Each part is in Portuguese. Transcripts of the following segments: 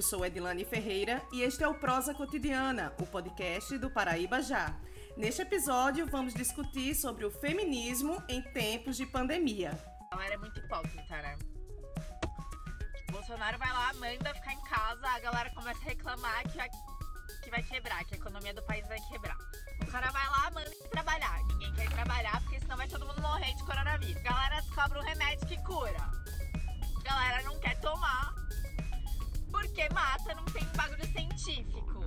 Eu sou Edilane Ferreira e este é o Prosa Cotidiana, o podcast do Paraíba Já. Neste episódio, vamos discutir sobre o feminismo em tempos de pandemia. A galera é muito hipócrita, né? Bolsonaro vai lá, manda ficar em casa, a galera começa a reclamar que vai, que vai quebrar, que a economia do país vai quebrar. O cara vai lá, manda trabalhar. Ninguém quer trabalhar porque senão vai todo mundo morrer de coronavírus. A galera descobre um remédio que cura. A galera não quer tomar porque mata, não tem bagulho científico.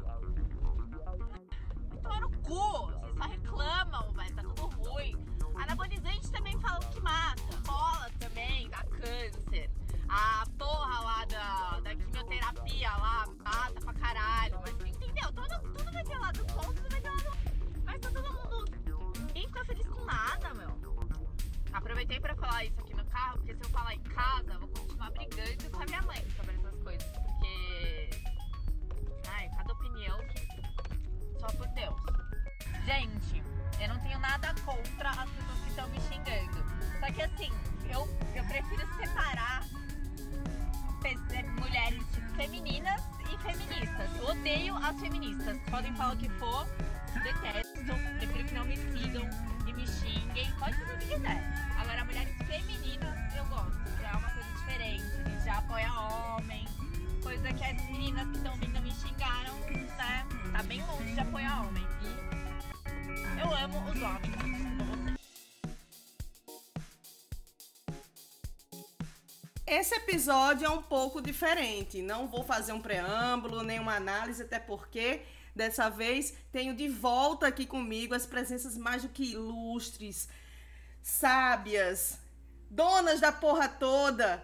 Tomar no cu, vocês só reclamam, velho, tá tudo ruim. Anabolizante também falam que mata. Bola também, dá câncer. A porra lá da, da quimioterapia lá mata pra caralho. Mas entendeu? Tudo, tudo vai ter lado bom, tudo vai ter lado. Mas tá todo mundo. Ninguém fica feliz com nada, meu. Aproveitei pra falar isso aqui no carro, porque se eu falar em casa, eu vou continuar brigando com a minha mãe sobre. Ai, cada opinião só por Deus. Gente, eu não tenho nada contra as pessoas que estão me xingando. Só que assim, eu, eu prefiro separar é, mulheres femininas e feministas. Eu odeio as feministas. Podem falar o que for, detesto. Prefiro que não me sigam e me xinguem. Pode fazer o que quiser. Agora, mulheres femininas eu gosto. Já é uma coisa diferente. Já apoia homem. Coisa que as meninas que estão vindo me xingaram, né? Tá bem longe de apoiar homem. E eu amo os homens. Esse episódio é um pouco diferente. Não vou fazer um preâmbulo, nem uma análise, até porque dessa vez tenho de volta aqui comigo as presenças mais do que ilustres, sábias, donas da porra toda.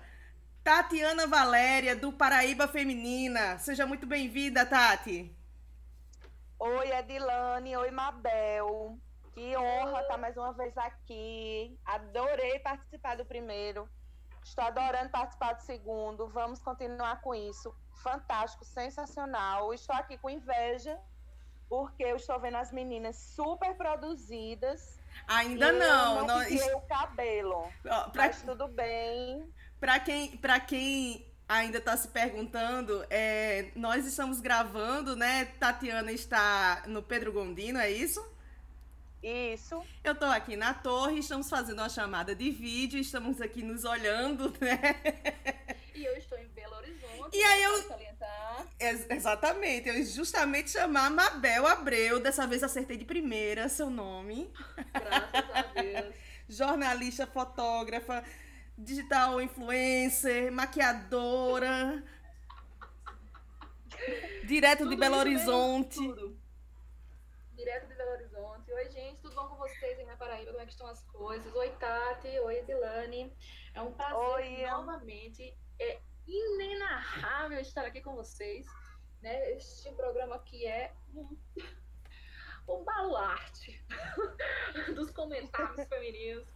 Tatiana Valéria, do Paraíba Feminina. Seja muito bem-vinda, Tati. Oi, Edilane. Oi, Mabel. Que honra estar mais uma vez aqui. Adorei participar do primeiro. Estou adorando participar do segundo. Vamos continuar com isso. Fantástico, sensacional. Estou aqui com inveja, porque eu estou vendo as meninas super produzidas. Ainda não. Eu não nós- pintei o cabelo. Pra- Mas tudo bem. Pra quem, pra quem ainda tá se perguntando, é, nós estamos gravando, né? Tatiana está no Pedro Gondino, é isso? Isso. Eu tô aqui na torre, estamos fazendo uma chamada de vídeo, estamos aqui nos olhando, né? E eu estou em Belo Horizonte. E aí eu-. Ex- exatamente, eu ia justamente chamar a Mabel Abreu, dessa vez acertei de primeira seu nome. Graças a Deus. Jornalista, fotógrafa, digital influencer, maquiadora. Direto de Tudo Belo isso mesmo, Horizonte. Tudo. Direto de Belo Horizonte. Oi, gente, tudo bom com vocês aí na Paraíba? Como é que estão as coisas? Oi, Tati. Oi, Edilane. É um prazer Oi. novamente. É inenarrável estar aqui com vocês. Né? Este programa aqui é um, um baluarte dos comentários femininos.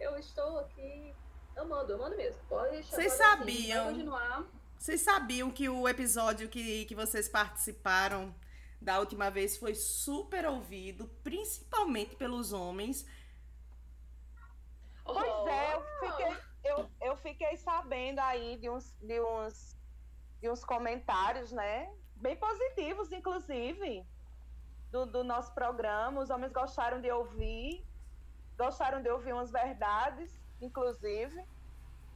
Eu estou aqui amando, amando mesmo. Pode chamar Vocês assim, sabiam? Continuar. Vocês sabiam que o episódio que, que vocês participaram da última vez foi super ouvido, principalmente pelos homens. Pois é, eu Oh! fiquei, eu, eu fiquei sabendo aí de uns, de, uns, de uns comentários, né? Bem positivos, inclusive, do, do nosso programa. Os homens gostaram de ouvir, gostaram de ouvir umas verdades, inclusive.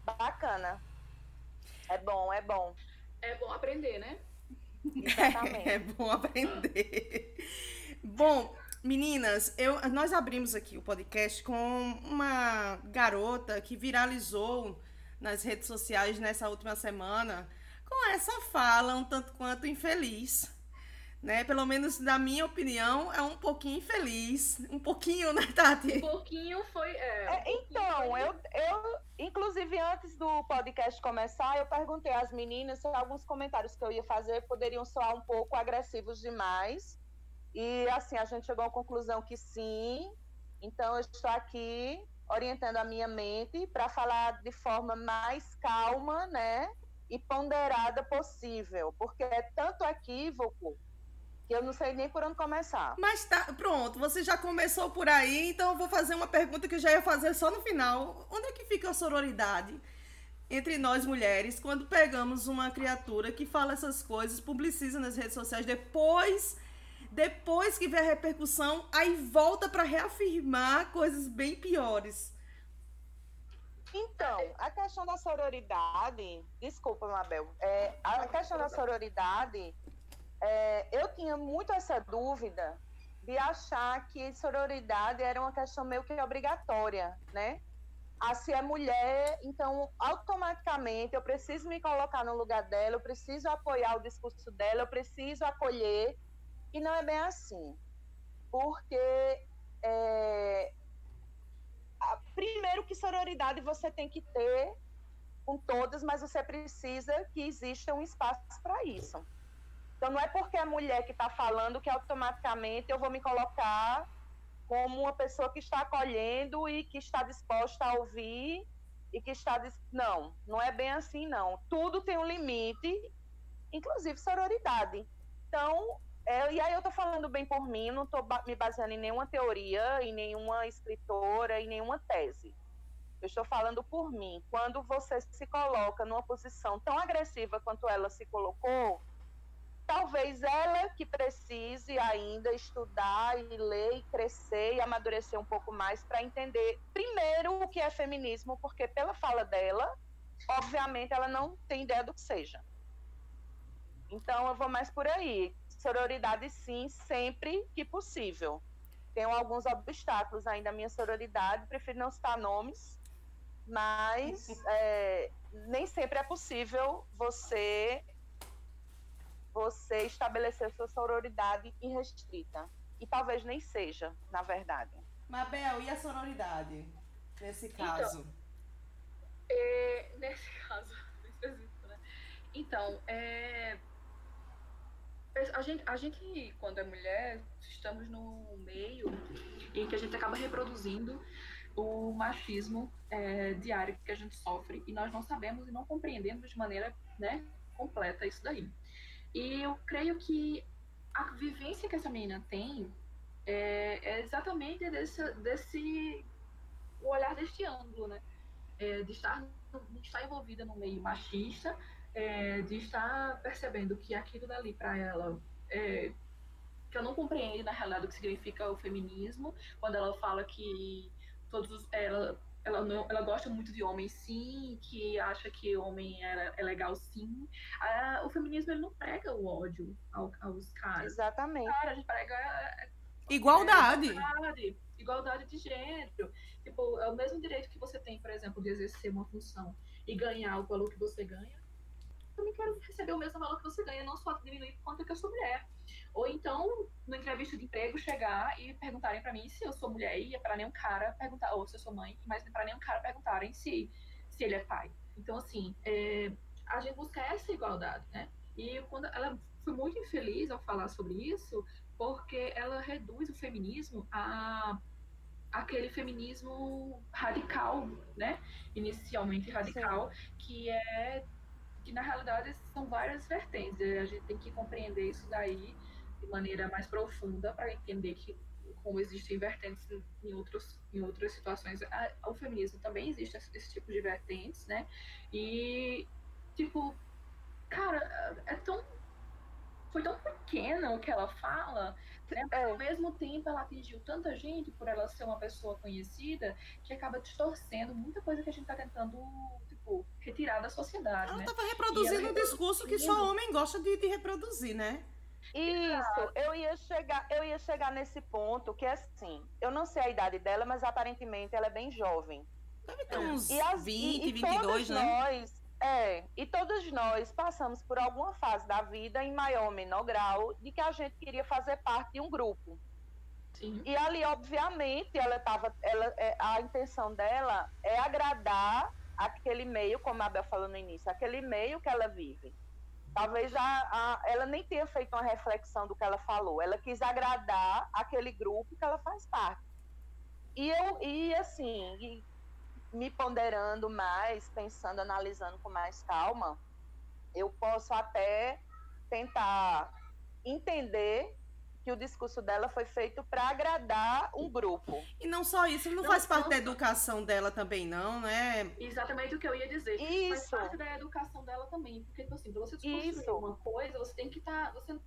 Bacana. É bom, é bom. É bom aprender, né? Exatamente. É bom aprender. Bom, meninas, eu, nós abrimos aqui o podcast com uma garota que viralizou nas redes sociais nessa última semana com essa fala um tanto quanto infeliz. Né? Pelo menos na minha opinião, é um pouquinho infeliz. Um pouquinho, né, Um Tati? pouquinho foi. É, É, um pouquinho então, foi- eu, eu, inclusive, antes do podcast começar, eu perguntei às meninas se alguns comentários que eu ia fazer poderiam soar um pouco agressivos demais. E, assim, a gente chegou à conclusão que sim. Então, eu estou aqui orientando a minha mente para falar de forma mais calma, né? E ponderada possível. Porque é tanto equívoco eu não sei nem por onde começar. Mas tá, pronto, você já começou por aí, então eu vou fazer uma pergunta que eu já ia fazer só no final. Onde é que fica a sororidade entre nós mulheres quando pegamos uma criatura que fala essas coisas, publiciza nas redes sociais, depois depois que vê a repercussão, aí volta para reafirmar coisas bem piores. Então, a questão da sororidade, desculpa, Mabel, é, a questão da sororidade, é, eu tinha muito essa dúvida de achar que sororidade era uma questão meio que obrigatória, né? Ah, se é mulher, então automaticamente eu preciso me colocar no lugar dela, eu preciso apoiar o discurso dela, eu preciso acolher. E não é bem assim. Porque é, primeiro que sororidade você tem que ter com todas, mas você precisa que exista um espaço para isso. Então não é porque é mulher que está falando que automaticamente eu vou me colocar como uma pessoa que está acolhendo e que está disposta a ouvir e que está não, não é bem assim não. Tudo tem um limite, inclusive sororidade. Então é, e aí eu estou falando bem por mim, não estou me baseando em nenhuma teoria, em nenhuma escritora, em nenhuma tese. Eu estou falando por mim. Quando você se coloca numa posição tão agressiva quanto ela se colocou, talvez ela que precise ainda estudar e ler e crescer e amadurecer um pouco mais para entender primeiro o que é feminismo, porque pela fala dela, obviamente ela não tem ideia do que seja. Então eu vou mais por aí. Sororidade, sim, sempre que possível. Tenho alguns obstáculos ainda à minha sororidade, prefiro não citar nomes, mas é, nem sempre é possível você você estabelecer sua sororidade irrestrita. E talvez nem seja, na verdade. Mabel, e a sororidade nesse caso? Então, é, nesse caso, específico, né? Então, é, a gente, a gente, quando é mulher, estamos no meio em que a gente acaba reproduzindo o machismo é, diário que a gente sofre e nós não sabemos e não compreendemos de maneira né, completa isso daí. E eu creio que a vivência que essa menina tem é, é exatamente desse, desse o olhar deste ângulo, né? É, de, estar, de estar envolvida no meio machista é, de estar percebendo que aquilo dali para ela é, que eu não compreendo na realidade o que significa o feminismo quando ela fala que todos ela ela não ela gosta muito de homens sim que acha que homem é, é legal sim. O feminismo ele não prega o ódio ao, aos caras. Exatamente. Cara a gente prega é, igualdade. É, igualdade. Igualdade de gênero. Tipo é o mesmo direito que você tem por exemplo de exercer uma função e ganhar o valor que você ganha. Também quero receber o mesmo valor que você ganha, não só diminuir por conta que eu sou mulher. Ou então, no entrevista de emprego, chegar e perguntarem para mim se eu sou mulher e é para nenhum cara perguntar, ou se eu sou mãe, mas para nenhum cara perguntarem se, se ele é pai. Então, assim, é, a gente busca essa igualdade, né? E quando ela foi muito infeliz ao falar sobre isso, porque ela reduz o feminismo a aquele feminismo radical, né? Inicialmente radical, Sim. que é que na realidade são várias vertentes. A gente tem que compreender isso daí de maneira mais profunda para entender que como existem vertentes em outros em outras situações, o feminismo também existe esse, tipo de vertentes, né? E tipo, cara, é tão foi tão pequena o que ela fala, né? Mas, ao mesmo tempo ela atingiu tanta gente por ela ser uma pessoa conhecida que acaba distorcendo muita coisa que a gente está tentando tipo, retirar da sociedade. Ela né? tava reproduzindo um discurso que só homem gosta de, de reproduzir, né? Isso, eu ia chegar, eu ia chegar nesse ponto que é assim, eu não sei a idade dela, mas aparentemente ela é bem jovem. Deve ter uns e as, 20, e, e 22, né? Nós, é, e todos nós passamos por alguma fase da vida, em maior ou menor grau, de que a gente queria fazer parte de um grupo. Sim. E ali, obviamente, ela tava, ela, é, a intenção dela é agradar aquele meio, como a Abel falou no início, aquele meio que ela vive. Talvez a, a, ela nem tenha feito uma reflexão do que ela falou. Ela quis agradar aquele grupo que ela faz parte. E eu, e assim, e me ponderando mais, pensando, analisando com mais calma, eu posso até tentar entender que o discurso dela foi feito para agradar um grupo. E não só isso, não, não faz parte não, da educação dela também, não, né? Exatamente o que eu ia dizer. Isso. Faz parte da educação dela também. Porque, tipo assim, pra você desconstruir uma coisa, você tem que estar. Tá, você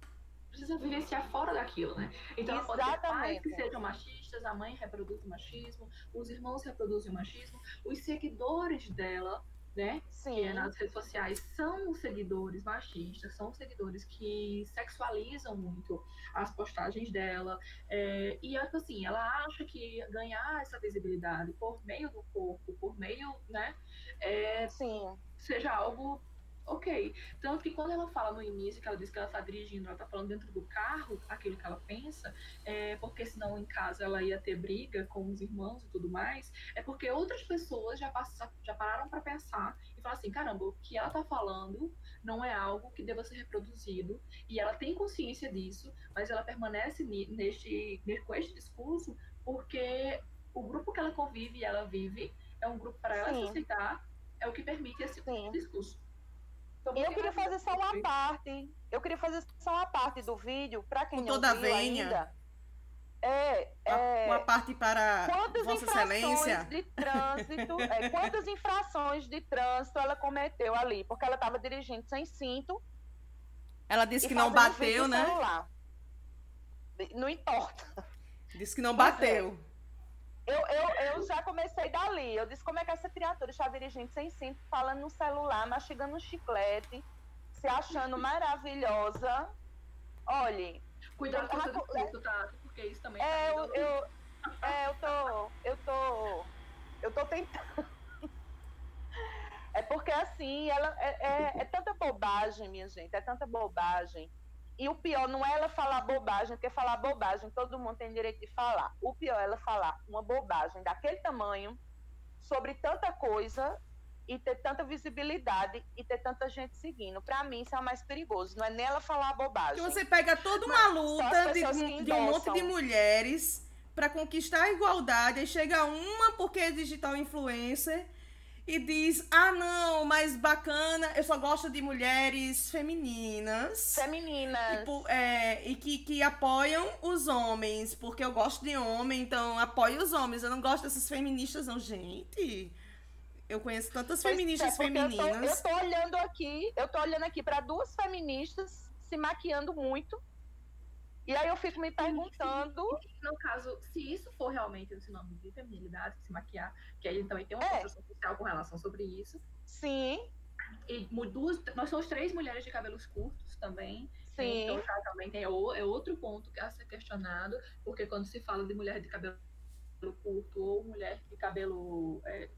precisa vivenciar fora daquilo, né? Então, Exatamente. pode ter pais que sejam machistas, a mãe reproduz o machismo, os irmãos reproduzem o machismo, os seguidores dela né? Sim. Que é nas redes sociais são seguidores machistas, são seguidores que sexualizam muito as postagens dela. É, e assim, ela acha que ganhar essa visibilidade por meio do corpo, por meio, né? É, Sim. Seja algo ok. Tanto que quando ela fala no início, que ela diz que ela está dirigindo, ela está falando dentro do carro, aquilo que ela pensa, é porque senão em casa ela ia ter briga com os irmãos e tudo mais, é porque outras pessoas já, passam, já pararam para pensar e falar assim, caramba, o que ela está falando não é algo que deva ser reproduzido, e ela tem consciência disso, mas ela permanece neste, com este discurso porque o grupo que ela convive e ela vive é um grupo para ela se aceitar, é o que permite esse Sim. discurso. E eu queria fazer só uma parte. Eu queria fazer só uma parte do vídeo, para quem Com não toda viu ainda. É, é, uma parte para quantas Vossa Excelência. de trânsito, é, quantas infrações de trânsito ela cometeu ali, porque ela estava dirigindo sem cinto. Ela disse que não bateu, né? Celular. Não importa. Disse que não bateu. Eu, eu, eu já comecei dali. Eu disse como é que essa criatura está dirigindo sem cinto, falando no celular, mastigando um chiclete, se achando maravilhosa. Olhe. Cuidado com o discurso, tá? Porque isso também tá é, eu, eu, é, eu tô. Eu tô. Eu tô tentando. É porque assim, ela é, é, é tanta bobagem, minha gente, é tanta bobagem e o pior não é ela falar bobagem, porque falar bobagem todo mundo tem direito de falar. O pior é ela falar uma bobagem daquele tamanho sobre tanta coisa e ter tanta visibilidade e ter tanta gente seguindo. Para mim, isso é o mais perigoso. Não é nem ela falar bobagem. você pega toda uma luta de, de, um monte de mulheres para conquistar a igualdade, e chega uma porque é digital influencer e diz: Ah, não, mas bacana, eu só gosto de mulheres femininas. Femininas. E, é, e que, que apoiam os homens, porque eu gosto de homem, então apoio os homens. Eu não gosto dessas feministas, não, gente. Eu conheço tantas pois feministas é, femininas. Eu tô, eu tô olhando aqui, eu tô olhando aqui para duas feministas se maquiando muito e aí eu fico me perguntando. No caso, se isso for realmente o sinônimo de feminilidade, se maquiar, que aí também tem uma é. construção social com relação sobre isso. Sim. E duas, nós somos três mulheres de cabelos curtos também. Sim. Então já também tem, é outro ponto a ser questionado, porque quando se fala de mulher de cabelo curto ou mulher de cabelo, é,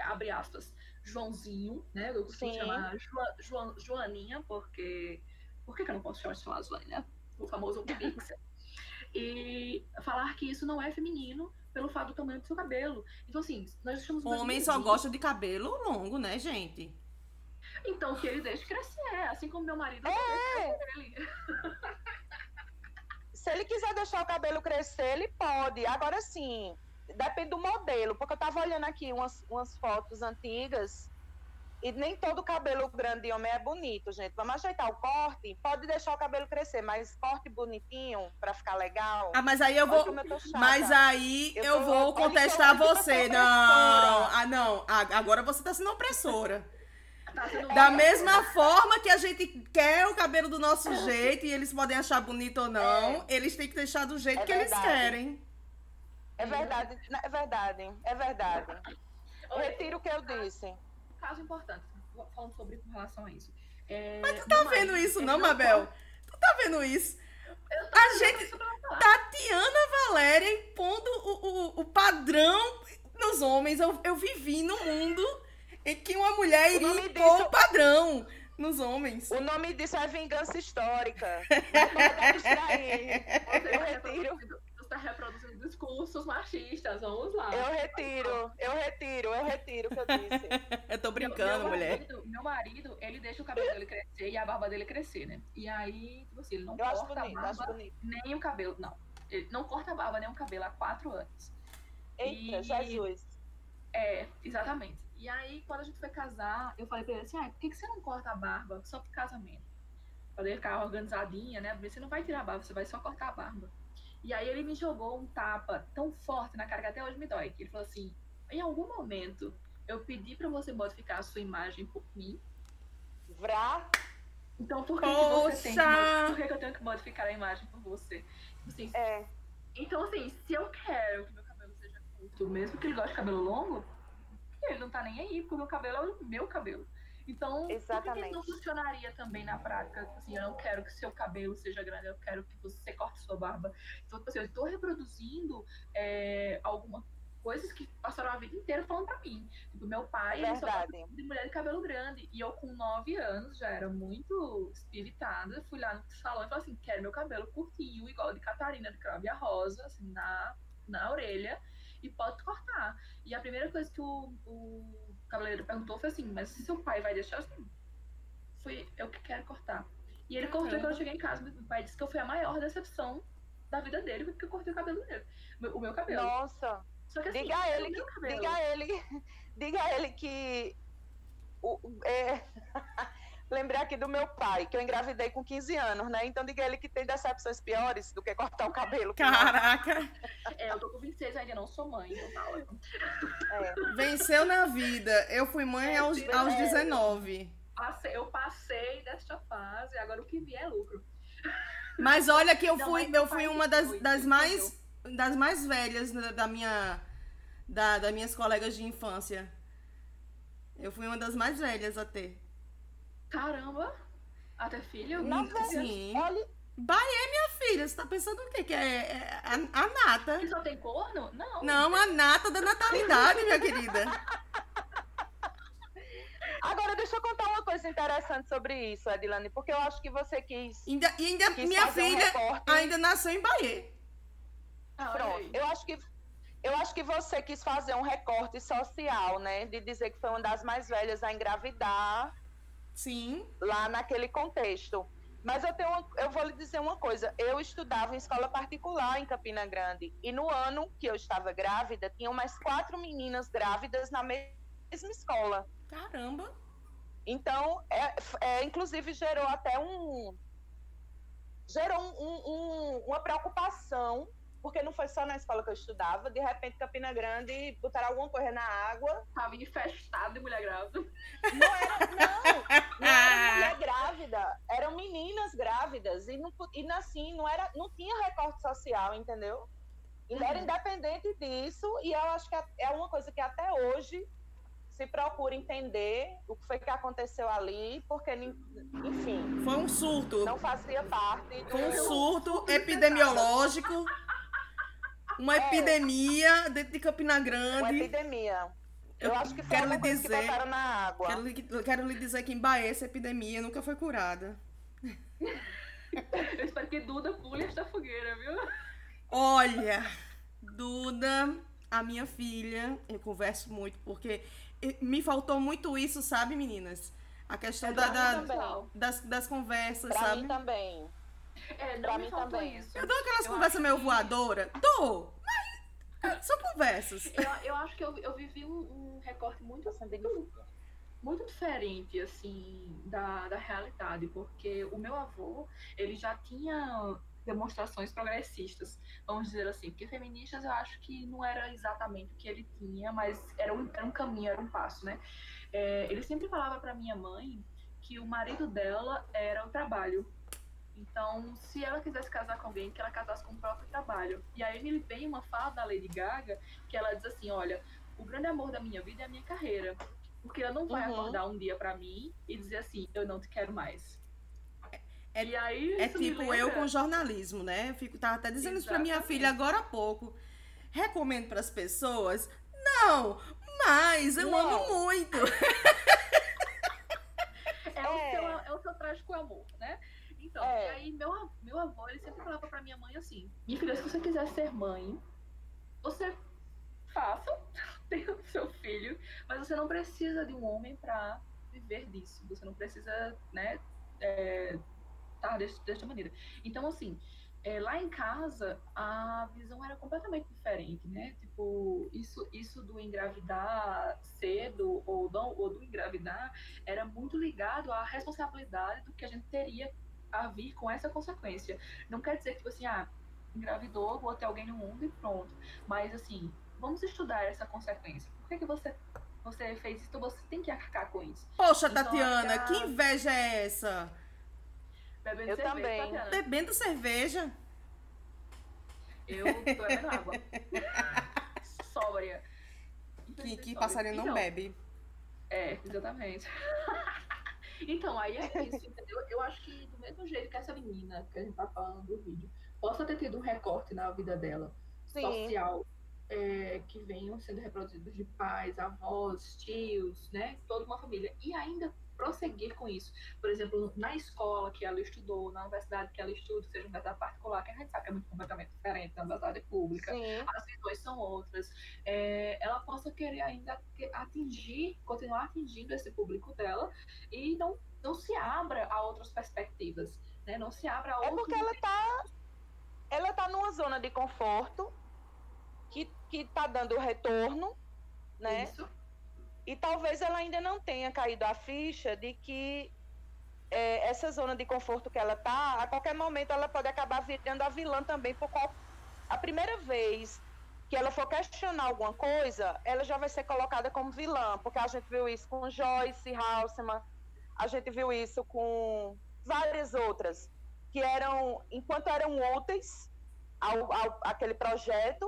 abre aspas, Joãozinho, né? Eu costumo Sim. chamar Jo, Joaninha, porque. Por que, que eu não posso chamar de Joaninha, né? O famoso pixel. e falar que isso não é feminino pelo fato do tamanho do seu cabelo. Então, assim, nós estamos. Homem só gosta de cabelo longo, né, gente? Então, que ele deixe crescer, assim como meu marido. É. Se ele quiser deixar o cabelo crescer, ele pode. Agora sim, depende do modelo, porque eu tava olhando aqui umas, umas fotos antigas e nem todo cabelo grande de homem é bonito, gente. Vamos ajeitar o corte. Pode deixar o cabelo crescer, mas corte bonitinho para ficar legal. Ah, mas aí eu vou. Eu mas aí eu, eu tô... vou contestar você. Não. Ah, não. Agora você tá sendo opressora. Tá da mesma forma que a gente quer o cabelo do nosso jeito e eles podem achar bonito ou não, é. eles têm que deixar do jeito é que verdade. eles querem. É verdade, é verdade, é verdade. Eu retiro o que eu disse caso importante, falando sobre com relação a isso. É, Mas tu tá vendo isso, não, Mabel? Tu tá vendo isso? A gente. Tatiana Valéria impondo o, o, o padrão nos homens. Eu, eu vivi no mundo em que uma mulher iria impor disso... o padrão nos homens. O nome disso é vingança histórica. eu retiro está reproduzindo discursos machistas. Vamos lá. Eu retiro, eu retiro, eu retiro o que eu disse. eu tô brincando, meu, meu mulher. Marido, meu marido, ele deixa o cabelo dele crescer e a barba dele crescer, né? E aí, tipo assim, ele não eu corta bonito, a barba nem o cabelo. Não. Ele não corta a barba nem o cabelo há quatro anos. Eita, e... Jesus. É, exatamente. E aí, quando a gente foi casar, eu falei pra ele assim, ah, por que, que você não corta a barba só pro casamento? pra ele ficar organizadinha, né? Você não vai tirar a barba, você vai só cortar a barba. E aí ele me jogou um tapa tão forte na cara que até hoje me dói. Que ele falou assim: em algum momento eu pedi pra você modificar a sua imagem por mim. Vrá. Então por que, que você tem que, por que, que eu tenho que modificar a imagem por você? Assim, É, Então, assim, se eu quero que meu cabelo seja curto, mesmo que ele goste de cabelo longo, ele não tá nem aí, porque o meu cabelo é o meu cabelo. Então, por que que Exatamente. não funcionaria também na prática? Assim, eu não quero que seu cabelo seja grande, eu quero que você corte sua barba. Então, tipo assim, eu estou reproduzindo é, algumas coisas que passaram a vida inteira falando pra mim. Tipo, meu pai, ele só de mulher de cabelo grande. E eu, com 9 anos, já era muito espiritada. Fui lá no salão e falei assim: quero meu cabelo curtinho, igual de Catarina, de Cravo e a Rosa, assim, na, na orelha. E pode cortar. E a primeira coisa que o, o cabeleireiro perguntou foi assim: mas se seu pai vai deixar assim? Fui eu que quero cortar. E ele cortou quando eu cheguei em casa. Meu pai disse que eu fui a maior decepção da vida dele, porque eu cortei o cabelo dele. O meu cabelo. Nossa, Só que assim, diga a o ele que- cabelo. diga a ele, diga a ele que o, o- é, lembrei aqui do meu pai, que eu engravidei com 15 anos, né? Então diga ele que tem decepções piores do que cortar o cabelo. Caraca, É, eu tô com 26 ainda não sou mãe, então. É. venceu na vida. Eu fui mãe aos, aos 19. Passei- eu passei desta fase, agora o que vier é lucro. Mas olha que eu Não, fui, eu fui uma das, foi, das entendeu? mais das mais velhas da, da minha da, das minhas colegas de infância. Eu fui uma das mais velhas a ter. Caramba! Até filho? Deus. Sim. olha, Minha filha, você tá pensando o quê? Que é, é a, a nata. Ele só tem corno? Não. Não, a nata da natalidade, minha querida. agora deixa eu contar uma coisa interessante sobre isso, Edilane, porque eu acho que você quis, Ainda, e ainda quis minha um filha recorte. ainda nasceu em Bahia. Ah, Pronto, eu acho que eu acho que você quis fazer um recorte social, né? De dizer que foi uma das mais velhas a engravidar Sim. lá naquele contexto. Mas eu tenho uma- eu vou lhe dizer uma coisa. Eu estudava em escola particular em Campina Grande e no ano que eu estava grávida tinham mais quatro meninas grávidas na mesma escola. Caramba. Então, é, é, inclusive gerou até um gerou um- um- um- uma preocupação porque não foi só na escola que eu estudava. De repente, Campina Grande botaram alguma coisa na água. Tava infestado de mulher grávida. Não era, não, não era mulher grávida. Eram meninas grávidas. E, não, e assim, não, era, não tinha recorte social, entendeu? E era Uhum. independente disso. E eu acho que é- uma coisa que até hoje se procura entender o que foi que aconteceu ali, porque, enfim, Foi um surto. não fazia parte do... Foi um surto epidemiológico. Uma É. epidemia dentro de Campina uma Grande. epidemia. Eu, Eu acho que foi quero uma lhe coisa que dizer- botaram na água. Quero, lhe- quero lhe dizer que em Bahia essa epidemia nunca foi curada. Eu espero que Duda pule esta fogueira, viu? Olha, Duda, a minha filha, eu converso muito porque me faltou muito isso, sabe, meninas? A questão É, da, da- das, das conversas, Pra sabe? mim também. É, não Pra me mim faltou também. isso. Eu dou aquelas Eu conversas meio que- voadora? Dou, mas são conversas. Eu, eu acho que eu, eu vivi um, um recorte muito, muito, muito diferente, assim, da, da realidade, porque o meu avô, ele já tinha demonstrações progressistas, vamos dizer assim, porque feministas eu acho que não era exatamente o que ele tinha, mas era um, era um caminho, era um passo, né? É, ele sempre falava para minha mãe que o marido dela era o trabalho. Então, se ela quisesse casar com alguém, que ela casasse com o próprio trabalho. E aí ele vem uma fala da Lady Gaga que ela diz assim: olha, o grande amor da minha vida é a minha carreira. Porque ela não vai Uhum. acordar um dia pra mim e dizer assim: eu não te quero mais. É- e aí, É tipo eu com jornalismo, né? Eu fico, tava até dizendo isso pra minha Exatamente. filha agora há pouco. Recomendo pras pessoas? Não, mas eu Não. amo muito. É, É. O seu, é o seu trágico amor, né? Então, É. e aí meu, meu avô, ele sempre falava pra minha mãe assim, minha filha, se você quiser ser mãe, você faça, tenha o seu filho, mas você não precisa de um homem pra viver disso. Você não precisa, né, é, tá desse- desta maneira. Então, assim, é, lá em casa, a visão era completamente diferente, né? Tipo, isso, isso do engravidar cedo ou, não, ou do engravidar era muito ligado à responsabilidade do que a gente teria a vir com essa consequência. Não quer dizer que, tipo assim, ah, engravidou, vou ter alguém no mundo e pronto. Mas, assim, vamos estudar essa consequência. Por que, que você, você fez isso? Você tem que arcar com isso. Poxa, então, Tatiana, a... que inveja é essa? Bebendo Eu cerveja, também. Tatiana. Bebendo cerveja? Eu tô bebendo água. Sóbria. Que, que passarinho não então, bebe. É, exatamente. então, aí é isso, entendeu? Eu acho que do mesmo jeito que essa menina que a gente tá falando do vídeo possa ter tido um recorte na vida dela, Sim. social, é, que venham sendo reproduzidos de pais, avós, tios, né? Toda uma família. E ainda prosseguir com isso. Por exemplo, na escola que ela estudou, na universidade que ela estuda, seja uma universidade particular, que a gente sabe que é muito completamente diferente da universidade pública, Sim. as visões são outras, é, ela possa querer ainda atingir, continuar atingindo esse público dela e não, não se abra a outras perspectivas, né? Não se abra a. É porque ela está ela tá numa zona de conforto que, que tá dando retorno, né? Isso e talvez ela ainda não tenha caído a ficha de que é, essa zona de conforto que ela está, a qualquer momento ela pode acabar virando a vilã também, por qual a primeira vez que ela for questionar alguma coisa, ela já vai ser colocada como vilã, porque a gente viu isso com Joyce Halseman, a gente viu isso com várias outras, que eram, enquanto eram úteis ao, ao aquele projeto,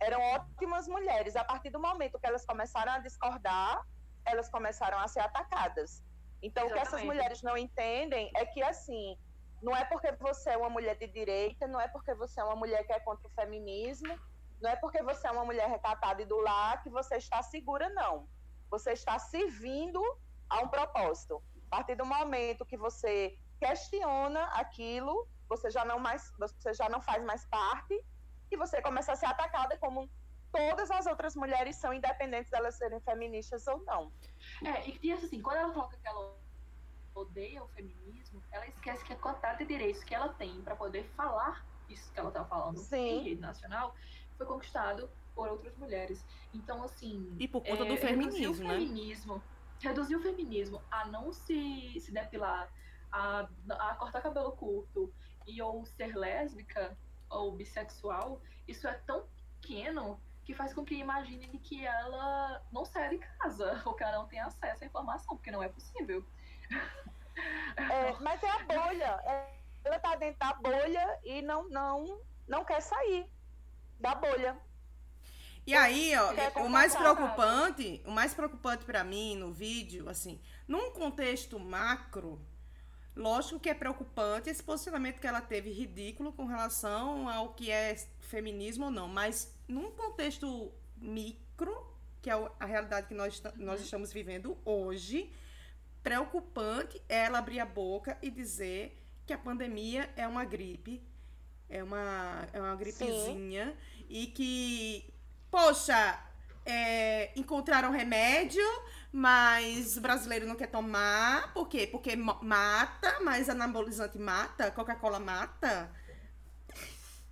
eram ótimas mulheres. A partir do momento que elas começaram a discordar, elas começaram a ser atacadas. Então, Exatamente. o que essas mulheres não entendem é que, assim, não é porque você é uma mulher de direita, não é porque você é uma mulher que é contra o feminismo, não é porque você é uma mulher recatada e do lar que você está segura, não. Você está servindo a um propósito. A partir do momento que você questiona aquilo, você já não mais, você já não faz mais parte e você começa a ser atacada como todas as outras mulheres são, independentes delas serem feministas ou não. É, e assim, quando ela coloca que ela odeia o feminismo, ela esquece que a quantidade de direitos que ela tem para poder falar isso que ela tá falando Sim. em rede nacional foi conquistado por outras mulheres. Então, assim. E por conta é, do feminismo, né? Feminismo, reduzir o feminismo a não se, se depilar, a, a cortar cabelo curto e ou ser lésbica ou bissexual, isso é tão pequeno que faz com que imaginem que ela não saia de casa ou que ela não tenha acesso à informação, porque não é possível. É, mas é a bolha. É, ela está dentro da bolha e não, não, não quer sair da bolha. E aí, ó, o mais preocupante, o mais preocupante para mim no vídeo, assim, num contexto macro, Lógico que é preocupante esse posicionamento que ela teve ridículo com relação ao que é feminismo ou não, mas num contexto micro, que é a realidade que nós, nós estamos vivendo hoje, preocupante ela abrir a boca e dizer que a pandemia é uma gripe, é uma, é uma gripezinha, Sim. e que, poxa, é, encontraram remédio, mas o brasileiro não quer tomar. Por quê? Porque mata, mas anabolizante mata, Coca-Cola mata.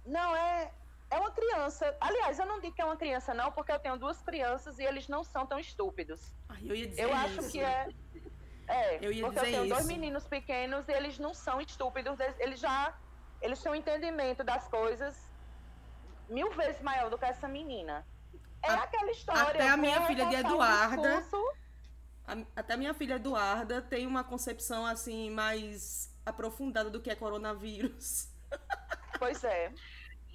Não, é, é uma criança. Aliás, eu não digo que é uma criança, não, porque eu tenho duas crianças e eles não são tão estúpidos. Ai, eu ia dizer eu isso. acho que é. É, eu ia porque dizer eu tenho isso. dois meninos pequenos e eles não são estúpidos, eles já. Eles têm um entendimento das coisas mil vezes maior do que essa menina. É a, aquela história. Até a minha filha de Eduarda. A, até minha filha Eduarda tem uma concepção assim mais aprofundada do que é coronavírus. Pois é.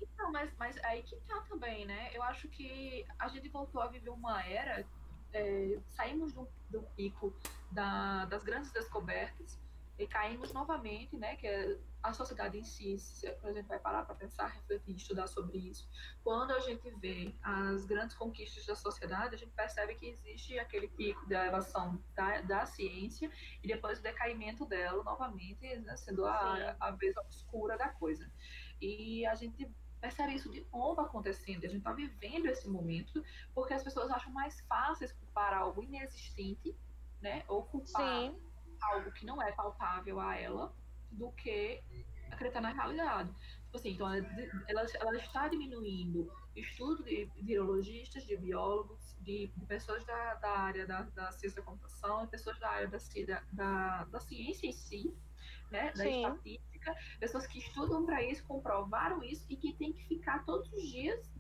Então, mas, mas aí que tá também, né? Eu acho que a gente voltou a viver uma era. É, saímos do, do pico da, das grandes descobertas e caímos novamente, né? Que é a sociedade em si, se a gente vai parar para pensar, refletir, estudar sobre isso. Quando a gente vê as grandes conquistas da sociedade, a gente percebe que existe aquele pico da elevação da, da ciência e depois o decaimento dela novamente, né, sendo a, a vez obscura da coisa. E a gente percebe isso de novo acontecendo. A gente está vivendo esse momento porque as pessoas acham mais fácil culpar algo inexistente, né? Ou culpar Sim. Algo que não é palpável a ela do que acreditar na realidade. Tipo assim, então ela, ela, ela está diminuindo estudo de virologistas, de biólogos, de, de pessoas da, da, área da, da ciência da computação, pessoas da área da, da, da ciência em si, né, da Sim. estatística, pessoas que estudam para isso, comprovaram isso e que tem que ficar todos os dias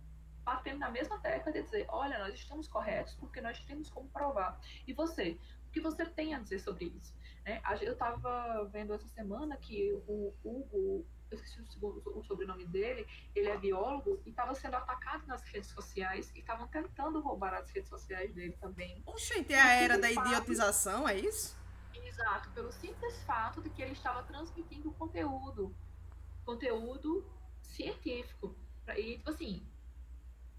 batendo na mesma tecla de dizer, olha, nós estamos corretos porque nós temos como provar. E você, o que você tem a dizer sobre isso? Né? Eu estava vendo essa semana que o Hugo, eu esqueci o, segundo, o sobrenome dele, ele é biólogo e estava sendo atacado nas redes sociais e estavam tentando roubar as redes sociais dele também. Oxente, é a era da idiotização, é isso? Exato, pelo simples fato de que ele estava transmitindo conteúdo, conteúdo científico. E, tipo assim,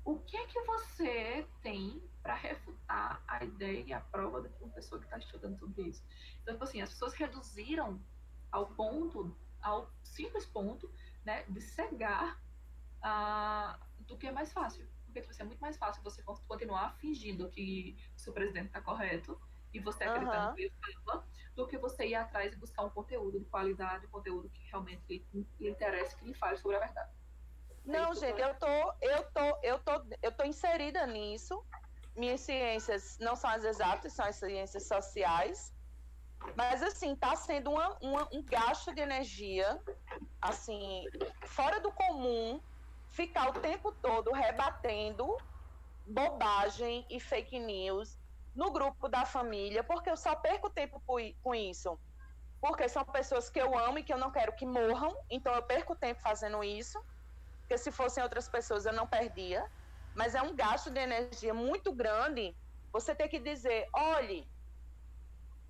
o que é que você tem para refutar a ideia e a prova de uma pessoa que está estudando sobre isso? Então, tipo assim, as pessoas reduziram ao ponto, ao simples ponto, né, de cegar ah, do que é mais fácil. Porque tipo, assim, é muito mais fácil você con- continuar fingindo que o seu presidente está correto e você acreditando Aham. que ele fala, do que você ir atrás e buscar um conteúdo de qualidade, um conteúdo que realmente lhe, lhe interesse, que lhe fale sobre a verdade. Não, gente, eu- tô, eu tô, eu tô, eu tô inserida nisso. Minhas ciências não são as exatas, são as ciências sociais. Mas assim, tá sendo uma, uma- um gasto de energia, assim, fora do comum, ficar o tempo todo rebatendo bobagem e fake news no grupo da família, porque eu só perco tempo com isso. Porque são pessoas que eu amo e que eu não quero que morram, então eu perco tempo fazendo isso porque se fossem outras pessoas eu não perdia. Mas é um gasto de energia muito grande. Você ter que dizer, olhe,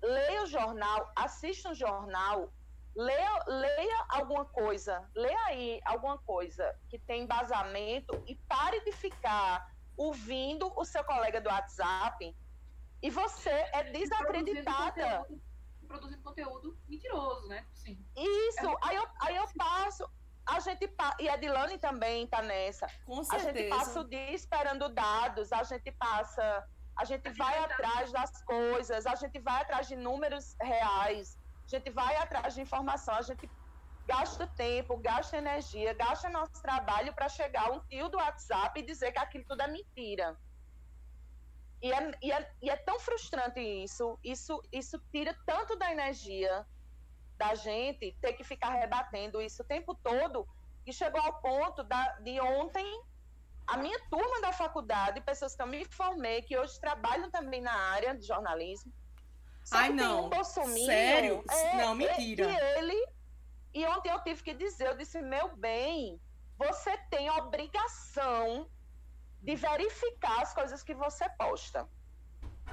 leia o jornal, assista um jornal, leia, leia alguma coisa, leia aí alguma coisa que tem embasamento e pare de ficar ouvindo o seu colega do WhatsApp e você é desacreditada. Produzindo conteúdo, produzindo conteúdo mentiroso, né? Sim. Isso, aí eu, aí eu passo, a gente e a Dilane também tá nessa. Com A gente passa o certeza. dia esperando dados, a gente passa, a gente vai atrás das coisas, a gente vai atrás de números reais, a gente vai atrás de informação, a gente gasta tempo, gasta energia, gasta nosso trabalho para chegar um tio do WhatsApp e dizer que aquilo tudo é mentira. E é, e é, e é tão frustrante isso, isso, isso tira tanto da energia da gente ter que ficar rebatendo isso o tempo todo, e chegou ao ponto da, de ontem a minha turma da faculdade, pessoas que eu me formei, que hoje trabalham também na área de jornalismo. Ai, não. um Sério? É, Não, mentira. E ele. E ontem eu tive que dizer, eu disse, meu bem, você tem a obrigação de verificar as coisas que você posta.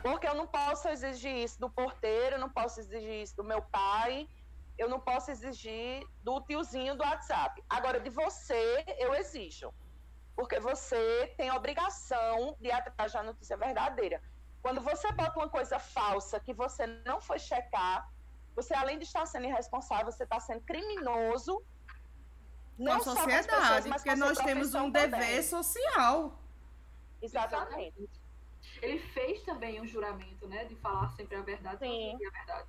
Porque eu não posso exigir isso do porteiro, eu não posso exigir isso do meu pai, eu não posso exigir do tiozinho do WhatsApp. Agora, de você, eu exijo. Porque você tem a obrigação de ir atrás da notícia verdadeira. Quando você bota uma coisa falsa que você não foi checar, você, além de estar sendo irresponsável, você está sendo criminoso. Com Não a só com as sociedade, pessoas, mas porque com a nós temos um também. dever social. Exatamente. Ele fez também um juramento, né? De falar sempre a verdade, Sim. a verdade.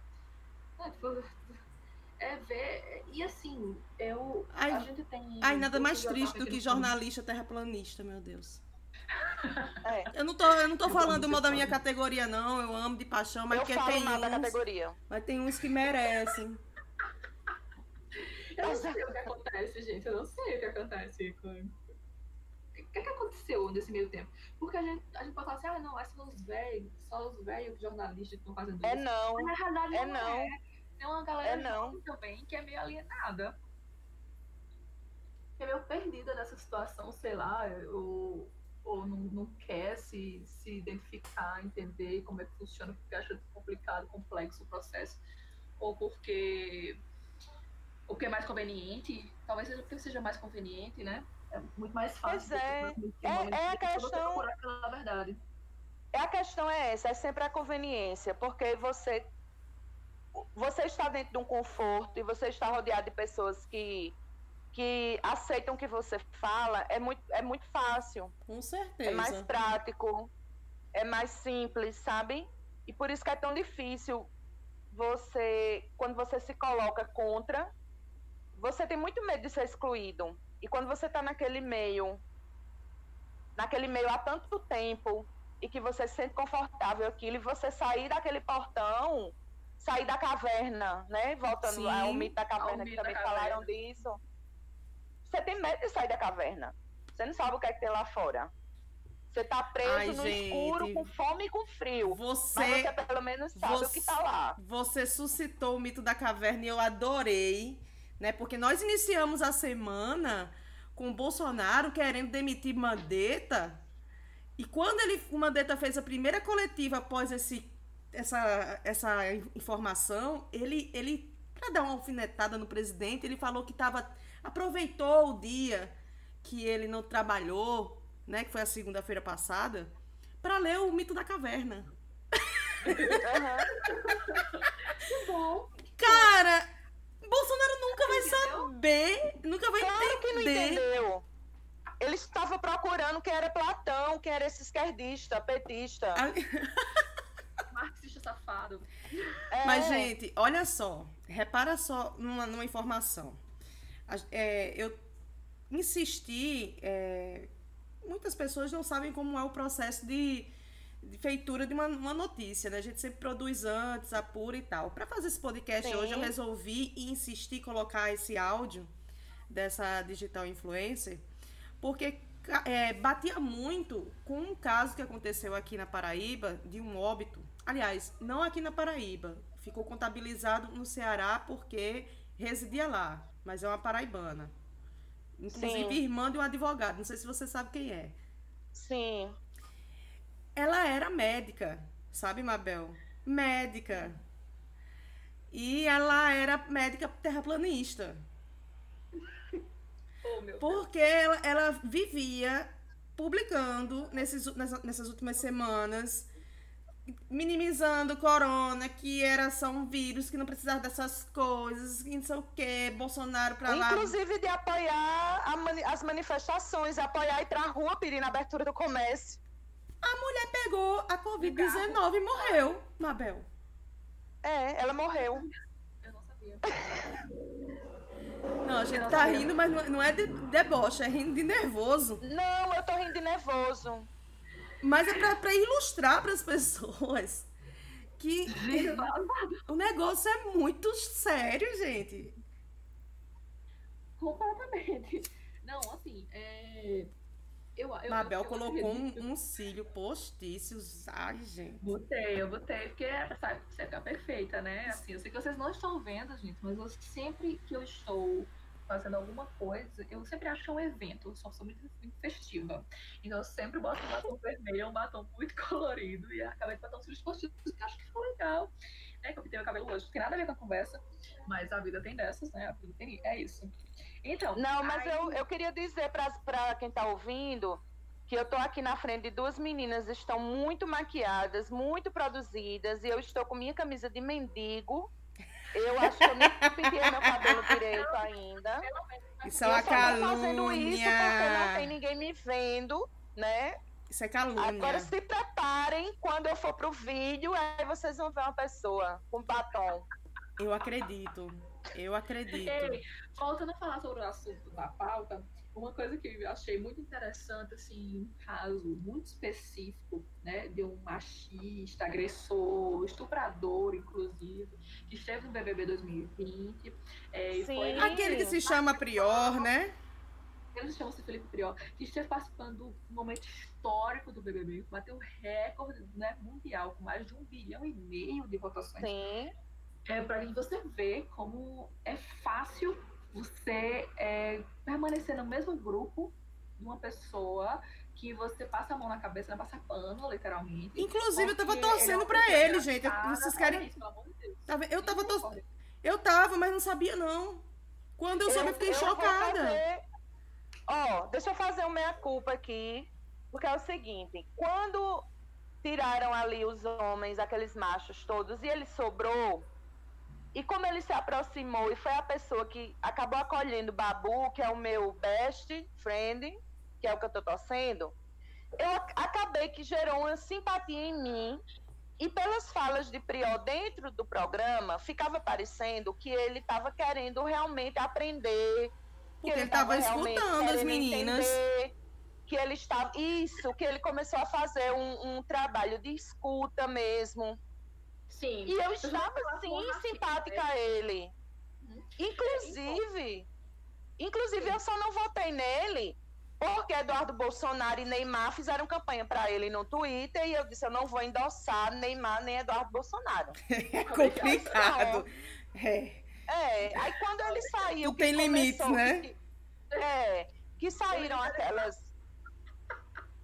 É, é ver. E assim, eu. Ai, a gente tem. Ai, nada mais triste do que jornalista terraplanista, meu Deus. É. Eu não tô, eu não tô Eu falando mal da minha categoria, não. Eu amo de paixão, mas eu porque tem mal da uns. categoria. Mas tem uns que merecem. Eu não sei o que acontece, gente. Eu não sei o que acontece com. O que, que aconteceu nesse meio tempo? Porque a gente, a gente pode falar assim, ah, não, é só os velhos, só os velhos jornalistas que estão fazendo É isso. não. Mas na realidade É não, não. é. Tem uma galera É não. também que é meio alienada. Que é meio perdida nessa situação, sei lá, ou, ou não, não quer se, se identificar, entender como é que funciona, porque acha complicado, complexo o processo. Ou porque o que é mais conveniente, talvez seja porque seja mais conveniente, né? É muito mais fácil. Pois é. É- é a questão- procurar pela verdade. É a questão é essa, é sempre a conveniência, porque você você está dentro de um conforto e você está rodeado de pessoas que que aceitam o que você fala, é muito é muito fácil, Com certeza. é mais prático, é mais simples, sabe? E por isso que é tão difícil você quando você se coloca contra, você tem muito medo de ser excluído. E quando você está naquele meio naquele meio há tanto tempo e que você se sente confortável aquilo e você sair daquele portão, sair da caverna, né? Voltando Sim, ao mito da caverna, que também da falaram caverna. disso. Você tem medo de sair da caverna. Você não sabe o que é que tem lá fora. Você tá preso Ai, no gente. escuro, com fome e com frio. Mas Você, você pelo menos sabe você- o que tá lá. você suscitou o mito da caverna e eu adorei, né? Porque nós iniciamos a semana com o Bolsonaro querendo demitir Mandetta. E quando ele, o Mandetta fez a primeira coletiva após esse, essa, essa informação, ele, ele para dar uma alfinetada no presidente, ele falou que tava, aproveitou o dia que ele não trabalhou, né? Que foi a segunda-feira passada, para ler o mito da caverna. Que bom. Cara, Bolsonaro nunca vai saber, nunca vai Claro que não entender. entendeu. Ele estava procurando quem era Platão, quem era esse esquerdista, petista. Safado. É, Mas, gente, olha só. Repara só numa, numa informação. É, eu insisti. é, muitas pessoas não sabem como é o processo de, de feitura de uma, uma notícia, né? A gente sempre produz antes, apura e tal. Para fazer esse podcast Sim. hoje, eu resolvi e insisti colocar esse áudio dessa digital influencer, porque é, batia muito com um caso que aconteceu aqui na Paraíba de um óbito. Aliás, não aqui na Paraíba. Ficou contabilizado no Ceará porque residia lá, mas é uma paraibana. Inclusive, Sim. irmã de um advogado. Não sei se você sabe quem é. Sim. Ela era médica, sabe, Mabel? Médica. E ela era médica terraplanista. Oh. Porque ela, ela vivia publicando nesses, u- nessa- nessas últimas semanas, minimizando o corona, que era só um vírus, que não precisava dessas coisas, que não sei o quê, Bolsonaro pra lá. Inclusive de apoiar a mani- as manifestações, apoiar ir pra rua pedindo a abertura do comércio. A mulher pegou a Covid-19 e morreu, Mabel. É, ela morreu. Eu não sabia. Não, a gente tá rindo, mas não- não é de deboche, é rindo de nervoso. Não, eu tô rindo de nervoso. Mas é pra ilustrar pras pessoas que o negócio é muito sério, gente. Completamente. Não, assim, é. Eu, eu, Mabel eu, eu colocou um, um cílio postiço. Ai, gente. Botei, eu botei, porque sabe, você ficar perfeita, né? Assim, eu sei que vocês não estão vendo, gente, mas eu, sempre que eu estou fazendo alguma coisa, eu sempre acho que é um evento, eu só sou muito, muito festiva. Então eu sempre boto um batom vermelho, um batom muito colorido, e acabei de botar cílio postiço, que eu acho que ficou legal. Né, que eu pintei meu cabelo hoje, não tem nada a ver com a conversa, mas a vida tem dessas, né? A vida tem, é isso. Então, Não, mas aí- eu, eu queria dizer pra quem tá ouvindo que eu tô aqui na frente de duas meninas, estão muito maquiadas, muito produzidas, e eu estou com minha camisa de mendigo. Eu acho que eu nem pintei meu cabelo direito ainda. Isso é eu uma só tô fazendo isso porque não tem ninguém me vendo, né? Isso é calúnia. Agora se preparem, quando eu for pro vídeo, aí vocês vão ver uma pessoa com batom. Eu acredito. Eu acredito. Ei, voltando a falar sobre o assunto da pauta, uma coisa que eu achei muito interessante, assim, um caso muito específico, né, de um machista, agressor, estuprador, inclusive, que esteve no BBB 2020. É, Sim. foi Aquele que se chama Prior, né? ele chama-se Felipe Prior, que esteve participando do momento histórico do BBB, bateu recorde né, mundial, com mais de um bilhão e meio de votações Sim. é para você ver como é fácil você é, permanecer no mesmo grupo de uma pessoa que você passa a mão na cabeça, não passa pano, literalmente. Inclusive, eu tava porque torcendo ele é pra ele, gente. Vocês querem. isso, de. Tá? Eu tava tor- Misericórdia. Eu tava, mas não sabia, não. Quando eu soube, eu fiquei chocada. fazer- Ó, deixa eu fazer uma meia-culpa aqui, porque é o seguinte, quando tiraram ali os homens, aqueles machos todos, e ele sobrou, e como ele se aproximou e foi a pessoa que acabou acolhendo o Babu, que é o meu best friend, que é o que eu tô torcendo, eu ac- acabei que gerou uma simpatia em mim, e pelas falas de Priol dentro do programa, ficava parecendo que ele estava querendo realmente aprender. que Porque ele tava realmente escutando as meninas. entender, Que ele estava. Isso, que ele começou a fazer um, um trabalho de escuta mesmo. Sim. E eu estava com antipática a ele. Uhum. Inclusive, inclusive eu só não votei nele porque Eduardo Bolsonaro e Neymar fizeram campanha para ele no Twitter e eu disse eu não vou endossar Neymar nem Eduardo Bolsonaro. É complicado. É. É, aí quando ele saiu. Tu tem limites, né? que- é, que saíram aquelas.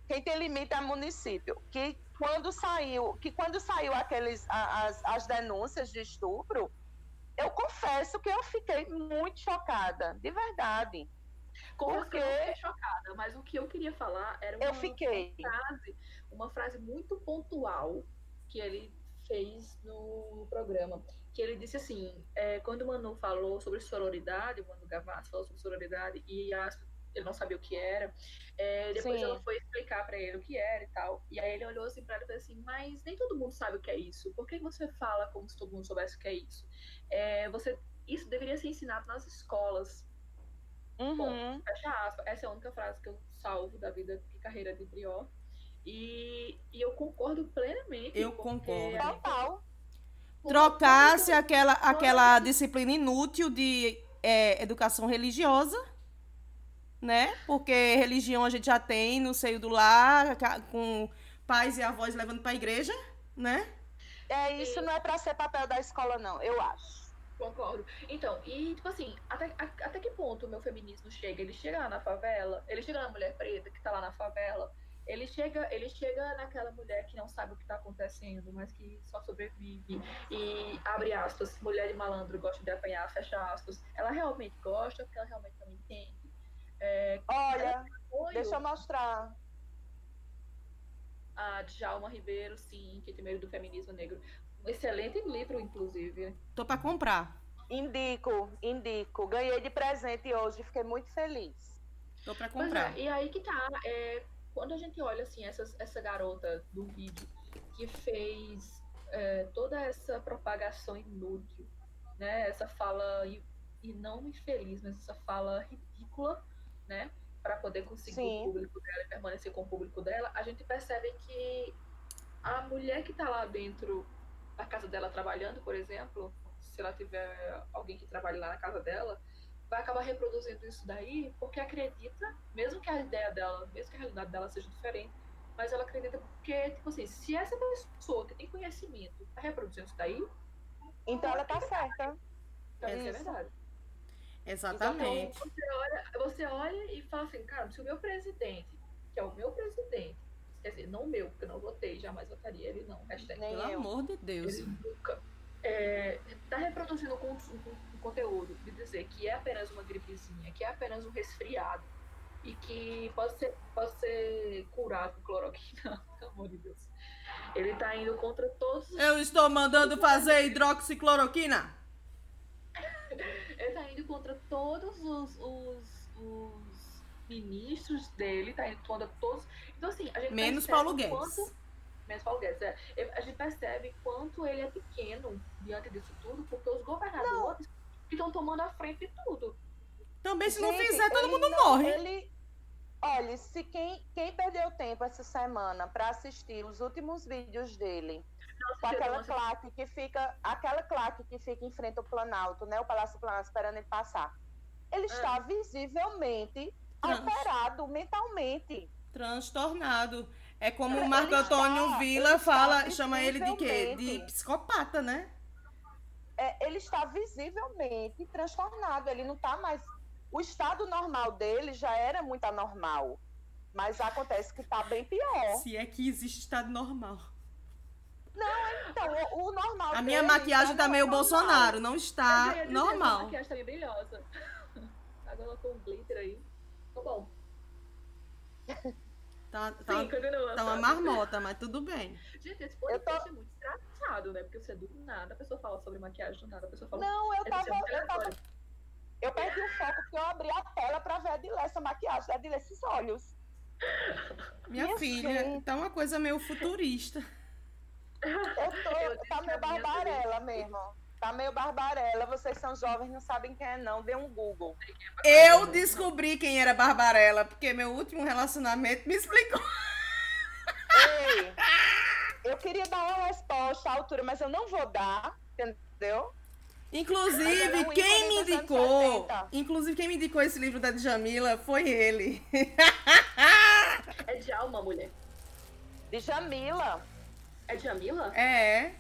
Quem tem limite é município. Que quando saiu, que quando saiu aqueles as, as denúncias de estupro, eu confesso que eu fiquei muito chocada, de verdade. Confesso eu Porque- não fiquei chocada, mas o que eu queria falar era uma, Eu fiquei. frase, uma frase muito pontual que ele fez no programa. Que ele disse assim, é, quando o Manu falou sobre sororidade, o Manu Gavassi falou sobre sororidade e as- ele não sabia o que era, é, depois Sim. ela foi explicar para ele o que era e tal. E aí ele olhou assim para ela e falou assim, mas nem todo mundo sabe o que é isso. Por que você fala como se todo mundo soubesse o que é isso? É, você, isso deveria ser ensinado nas escolas. Uhum. Fecha aspas. Essa é a única frase que eu salvo da vida e carreira de Prior. E, e eu concordo plenamente. Eu concordo. gente- Total. Trocasse aquela, aquela disciplina inútil de é, educação religiosa, né? Porque religião a gente já tem no seio do lar, com pais e avós levando pra igreja, né? É, isso não é para ser papel da escola, não, eu acho. Concordo. Então, e tipo assim, até, a- até que ponto o meu feminismo chega? Ele chega lá na favela, ele chega na mulher preta que tá lá na favela, ele chega, ele chega naquela mulher que não sabe o que tá acontecendo, mas que só sobrevive e abre aspas, mulher de malandro gosta de apanhar, fecha aspas. Ela realmente gosta, porque ela realmente não entende. É, Olha, apoio deixa eu mostrar. a Djalma Ribeiro, sim, que tem medo do feminismo negro. Um excelente livro, inclusive. Tô pra comprar. Indico, indico. Ganhei de presente hoje, fiquei muito feliz. Tô pra Pois comprar. é, e aí que tá, é, quando a gente olha assim, essas, essa garota do vídeo que fez é, toda essa propagação inútil, né? Essa fala, e, e não infeliz, mas essa fala ridícula, né? Para poder conseguir Sim. o público dela e permanecer com o público dela, a gente percebe que a mulher que tá lá dentro da casa dela trabalhando, por exemplo, se ela tiver alguém que trabalhe lá na casa dela, vai acabar reproduzindo isso daí porque acredita, mesmo que a ideia dela, mesmo que a realidade dela seja diferente, mas ela acredita porque, tipo assim, se essa pessoa que tem conhecimento tá reproduzindo isso daí, Então ela tá certa. então isso é verdade. Exatamente. Então, você olha, você olha e fala assim, cara, se o meu presidente, que é o meu presidente, quer dizer, não o meu, porque eu não votei, jamais votaria ele não, hashtag. Nem Pelo eu. amor de Deus. Ele nunca é, tá reproduzindo um, con- conteúdo de dizer que é apenas uma gripezinha, que é apenas um resfriado e que pode ser, pode ser curado com cloroquina, pelo amor de Deus. Ele tá indo contra todos os, Eu estou mandando fazer hidroxicloroquina. ele tá indo contra todos os, os, os ministros dele, tá indo contra todos. Então assim, a gente Menos percebe Paulo Guedes. quanto- menos Paulo Guedes, é. A gente percebe quanto ele é pequeno diante disso tudo, porque os governadores que estão tomando a frente de tudo. Também se não Gente, fizer, todo mundo não- morre. Ele, olha, se quem, quem perdeu tempo essa semana para assistir os últimos vídeos dele, com aquela claque que fica, aquela claque que fica em frente ao Planalto, né, o Palácio Planalto esperando ele passar, ele está visivelmente Trans. alterado mentalmente. Transtornado. É como o Marco está- Antônio Vila está fala, chama ele de quê? De psicopata, né? É, ele está visivelmente transtornado. Ele não está mais. O estado normal dele já era muito anormal. Mas acontece que está bem pior. Se é que existe estado normal. Então, o, o normal. A minha dele maquiagem tá não meio é normal. Bolsonaro, não está dizer, normal. maquiagem tá bem brilhosa. Agora com um glitter aí. Tá bom. Tá, tá, Sim, continua. tá uma marmota, mas tudo bem. Gente, esse Eu tô- podcast é muito engraçado, né? Porque você do nada, a pessoa fala sobre maquiagem, do nada a pessoa fala. Não, eu Esse tava, é eu tava. Eu perdi o foco porque eu abri a tela pra ver a Adilé, essa maquiagem, a Adilé, esses olhos. Minha Minha filha, gente. tá uma coisa meio futurista. Eu tô, tá meio barbarela mesmo. Tá meio barbarela. Vocês são jovens, não sabem quem é, não. Dê um Google. Eu descobri quem era Barbarella, porque meu último relacionamento me explicou. Ei, eu queria dar uma resposta à altura, mas eu não vou dar, entendeu? Inclusive, quem me indicou, 80. inclusive quem me indicou esse livro da Djamila foi ele. É de alma, mulher. De Jamila. É de Jamila? É.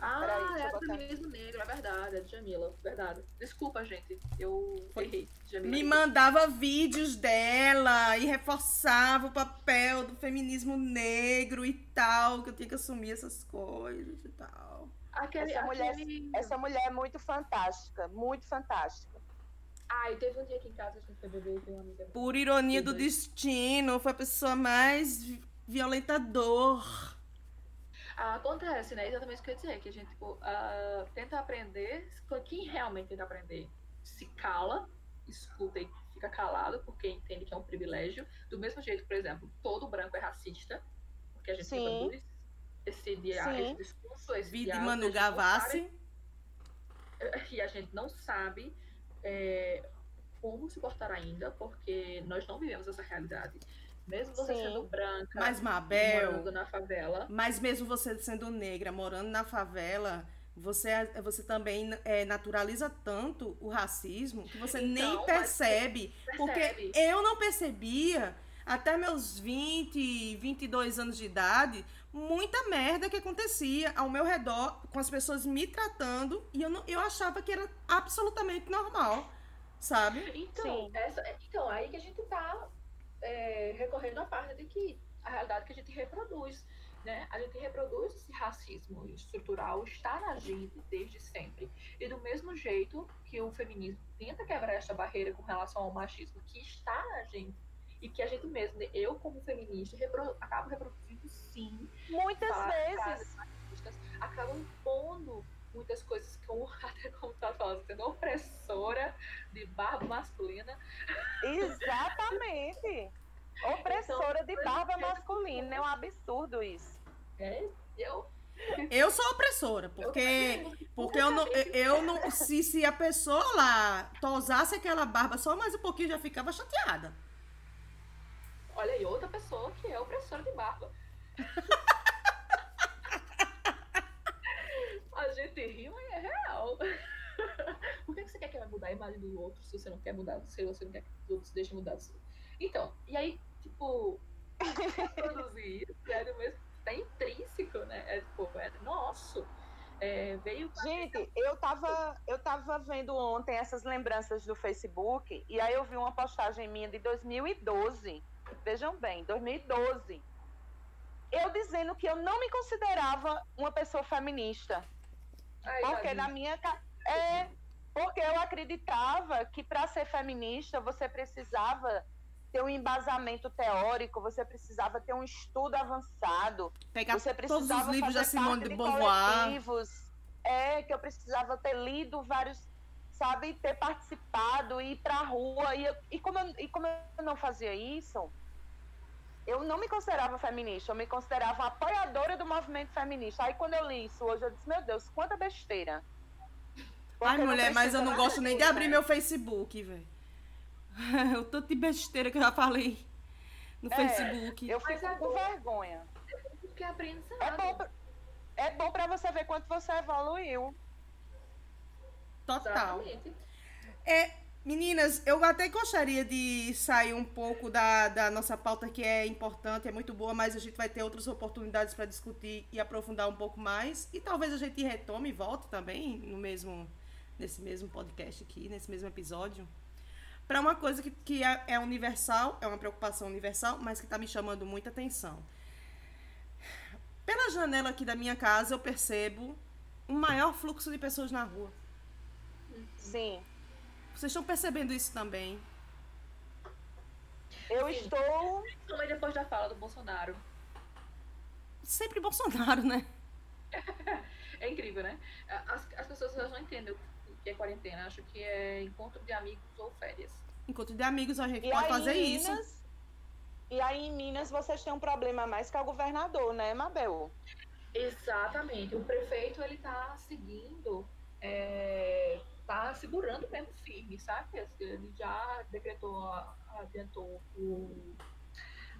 Ah, Peraí, é botar. feminismo negro, é verdade, é de Jamila, verdade. Desculpa, gente, eu Foi. errei. Jamila. Me mandava vídeos dela e reforçava o papel do feminismo negro e tal, que eu tinha que assumir essas coisas e tal. Aquele, Essa mulher- aquele... Essa mulher é muito fantástica, muito fantástica. Ai, teve um dia aqui em casa, a gente foi beber e tem uma amiga. Por ironia do destino, foi a pessoa mais violentador. Ah, acontece, né? Exatamente o que eu ia dizer, que a gente, tipo, ah, tenta aprender, quem realmente tenta aprender se cala, escuta e fica calado, porque entende que é um privilégio. Do mesmo jeito, por exemplo, todo branco é racista, porque a gente Sim. reproduz esse, dia, esse discurso, esse Vi de diálogo, Manu a gente não Gavassi. sabe- E a gente não sabe é, como se portar ainda, porque nós não vivemos essa realidade. Mesmo você Sim. sendo branca, Mas, Mabel, morando na favela, mas mesmo você sendo negra, morando na favela, você, você também é, naturaliza tanto o racismo que você nem Então, mas percebe. Porque percebe. eu não percebia, até meus 20, 22 anos de idade, muita merda que acontecia ao meu redor, com as pessoas me tratando, e eu, não, eu achava que era absolutamente normal, sabe? Então, essa, então, aí que a gente tá é, recorrendo à parte de que a realidade que a gente reproduz, né? A gente reproduz esse racismo estrutural, está na gente desde sempre. E do mesmo jeito que o feminismo tenta quebrar essa barreira com relação ao machismo que está na gente, e que a gente mesmo, né, eu como feminista, repro, acabo reproduzindo sim, Muitas vezes. acabam impondo muitas coisas como, até como tá falando, sendo opressora de barba masculina. Exatamente. Opressora de barba Então, masculina. É um absurdo isso. É, eu Eu sou opressora, porque porque eu não, eu não se, se a pessoa lá tosasse aquela barba só mais um pouquinho, eu já ficava chateada. Olha aí, outra pessoa que é opressora de barba. a gente ri, mas é real. Por que que você quer que vai mudar a imagem do outro se você não quer mudar seu, você não quer que os outros deixem mudar? Então, e aí, tipo, produzir isso do mesmo, tá intrínseco, né? É tipo, é nosso. É, veio Gente, eu tava, eu tava vendo ontem essas lembranças do Facebook e aí eu vi uma postagem minha de 2012. Vejam bem, 2012. Eu dizendo que eu não me considerava uma pessoa feminista. Ai, Porque na minha é porque eu acreditava que para ser feminista você precisava ter um embasamento teórico, você precisava ter um estudo avançado, Pegar você todos precisava os livros da Simone de de Beauvoir. É, que eu precisava ter lido vários, sabe, ter participado, ir pra rua. E, eu- e, como eu, e como eu não fazia isso, eu não me considerava feminista, eu me considerava apoiadora do movimento feminista. Aí quando eu li isso hoje, eu disse, meu Deus, quanta besteira. Porque Ai, mulher, mas eu não gosto nem de abrir né? meu Facebook, velho. O tanto de besteira que eu já falei no É, Facebook. Eu fico é com bom. vergonha. Porque é. É bom, pra- é bom pra você ver quanto você evoluiu. Total. Exatamente. É, meninas, eu até gostaria de sair um pouco da, da nossa pauta, que é importante, é muito boa, mas a gente vai ter outras oportunidades para discutir e aprofundar um pouco mais. E talvez a gente retome e volte também no mesmo, nesse mesmo podcast aqui, nesse mesmo episódio. Para uma coisa que, que é, é universal, é uma preocupação universal, mas que está me chamando muita atenção. Pela janela aqui da minha casa, eu percebo um maior fluxo de pessoas na rua. Sim. Vocês estão percebendo isso também? Eu Sim. estou. Também depois da fala do Bolsonaro. Sempre Bolsonaro, né? É incrível, né? As, as pessoas não entendem que é quarentena. Acham que é encontro de amigos ou férias. Encontro de amigos, a gente E pode fazer isso. Minas, e aí em Minas vocês têm um problema mais que é o governador, né, Mabel? Exatamente. O prefeito, ele tá seguindo, é, tá segurando mesmo firme, sabe? Ele já decretou, adiantou, o,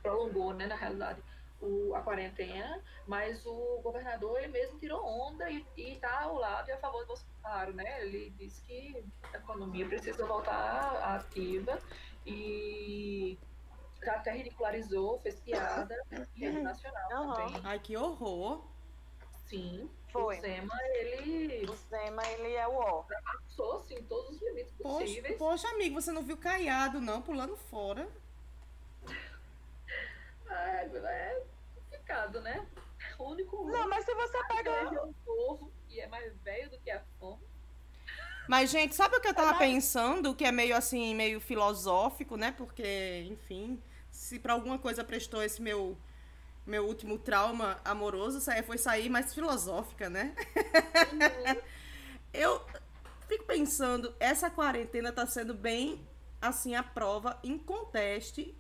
prolongou, né, na realidade, o, a quarentena, mas o governador, ele mesmo tirou onda e, e tá ao lado e a favor do Bolsonaro, né? Ele disse que a economia precisa voltar ativa e até ridicularizou, fez piada em rede nacional Uhum. também. Ai, que horror. Sim, Foi. o Zema, ele O Zema, ele é o ó. passou, assim, todos os limites Poxa, possíveis. poxa, amigo, você não viu Caiado, não, pulando fora. É, é complicado, né? O único Não, mas se você que pega. elege um povo e é mais velho do que a fome. Mas, gente, sabe o que eu tava Mas- pensando? Que é meio assim, meio filosófico, né? Porque, enfim, se pra alguma coisa prestou esse meu meu último trauma amoroso, foi sair mais filosófica, né? Eu fico pensando, essa quarentena tá sendo bem assim a prova inconteste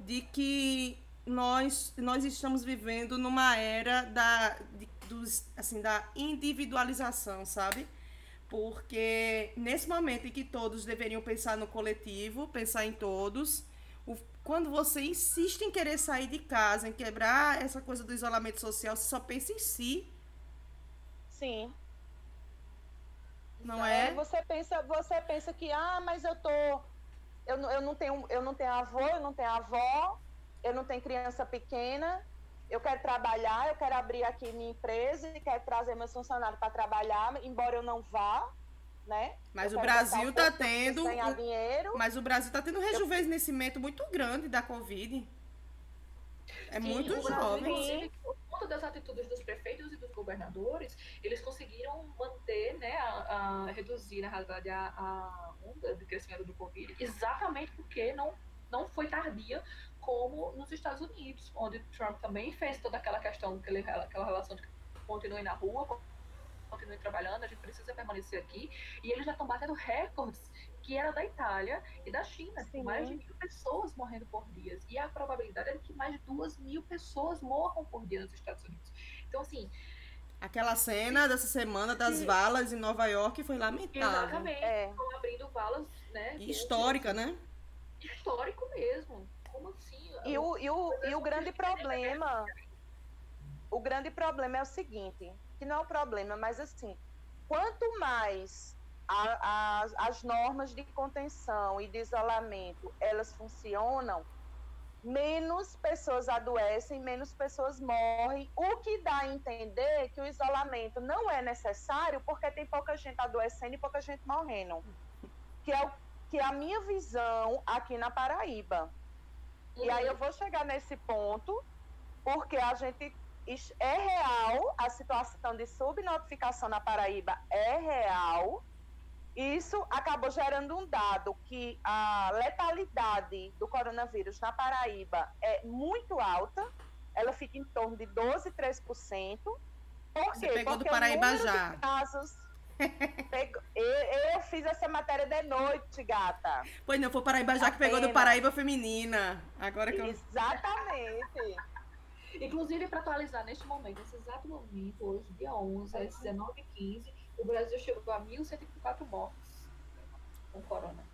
de que nós nós estamos vivendo numa era da de- dos assim da individualização, sabe? Porque nesse momento em que todos deveriam pensar no coletivo, pensar em todos, o- quando você insiste em querer sair de casa, em quebrar essa coisa do isolamento social, você só pensa em si, Sim. não É, é? você pensa, você pensa que, ah, mas eu tô. Eu, não- eu, não tenho, eu não tenho avô, eu não tenho avó, eu não tenho criança pequena, eu quero trabalhar, eu quero abrir aqui minha empresa e quero trazer meus funcionários para trabalhar, embora eu não vá, né? Mas Eu o Brasil um tá pra tendo ganhar dinheiro. Mas o Brasil tá tendo um rejuvenescimento muito grande da Covid. É Sim, muito jovem. Conta das atitudes dos prefeitos e dos governadores, eles conseguiram manter, né, a, a reduzir, na realidade, a, a onda de crescimento do Covid, exatamente porque não, não foi tardia como nos Estados Unidos, onde Trump também fez toda aquela questão, aquela relação de continue na rua, continue trabalhando, a gente precisa permanecer aqui, e eles já estão batendo recordes que era da Itália e da China, Sim. mais de mil pessoas morrendo por dia. E a probabilidade é de que mais de duas mil pessoas morram por dia nos Estados Unidos. Então, assim, Aquela cena dessa semana das Sim. valas em Nova York foi lamentável. exatamente, É. estão abrindo valas, né? E histórica, né? Histórico mesmo. Como assim? E o, e o, e o grande problema. O grande problema é o seguinte, que não é o problema, mas assim, quanto mais a- as- as normas de contenção e de isolamento elas funcionam, menos pessoas adoecem, menos pessoas morrem, o que dá a entender que o isolamento não é necessário porque tem pouca gente adoecendo e pouca gente morrendo. Que é, o, que é a minha visão aqui na Paraíba. E aí eu vou chegar nesse ponto, porque a gente é real, a situação de subnotificação na Paraíba é real. Isso acabou gerando um dado que a letalidade do coronavírus na Paraíba é muito alta. Ela fica em torno de 12, 13%. Por Você quê? pegou do Porque o Paraíba já. Casos... Eu, eu fiz essa matéria de noite, gata. Pois não, foi Paraíba já que pegou do. Paraíba Feminina. Agora que eu. Exatamente. Inclusive, para atualizar neste momento, nesse exato momento, hoje, dia 11, às 19h15, o Brasil chegou a 1.154 mortes com corona.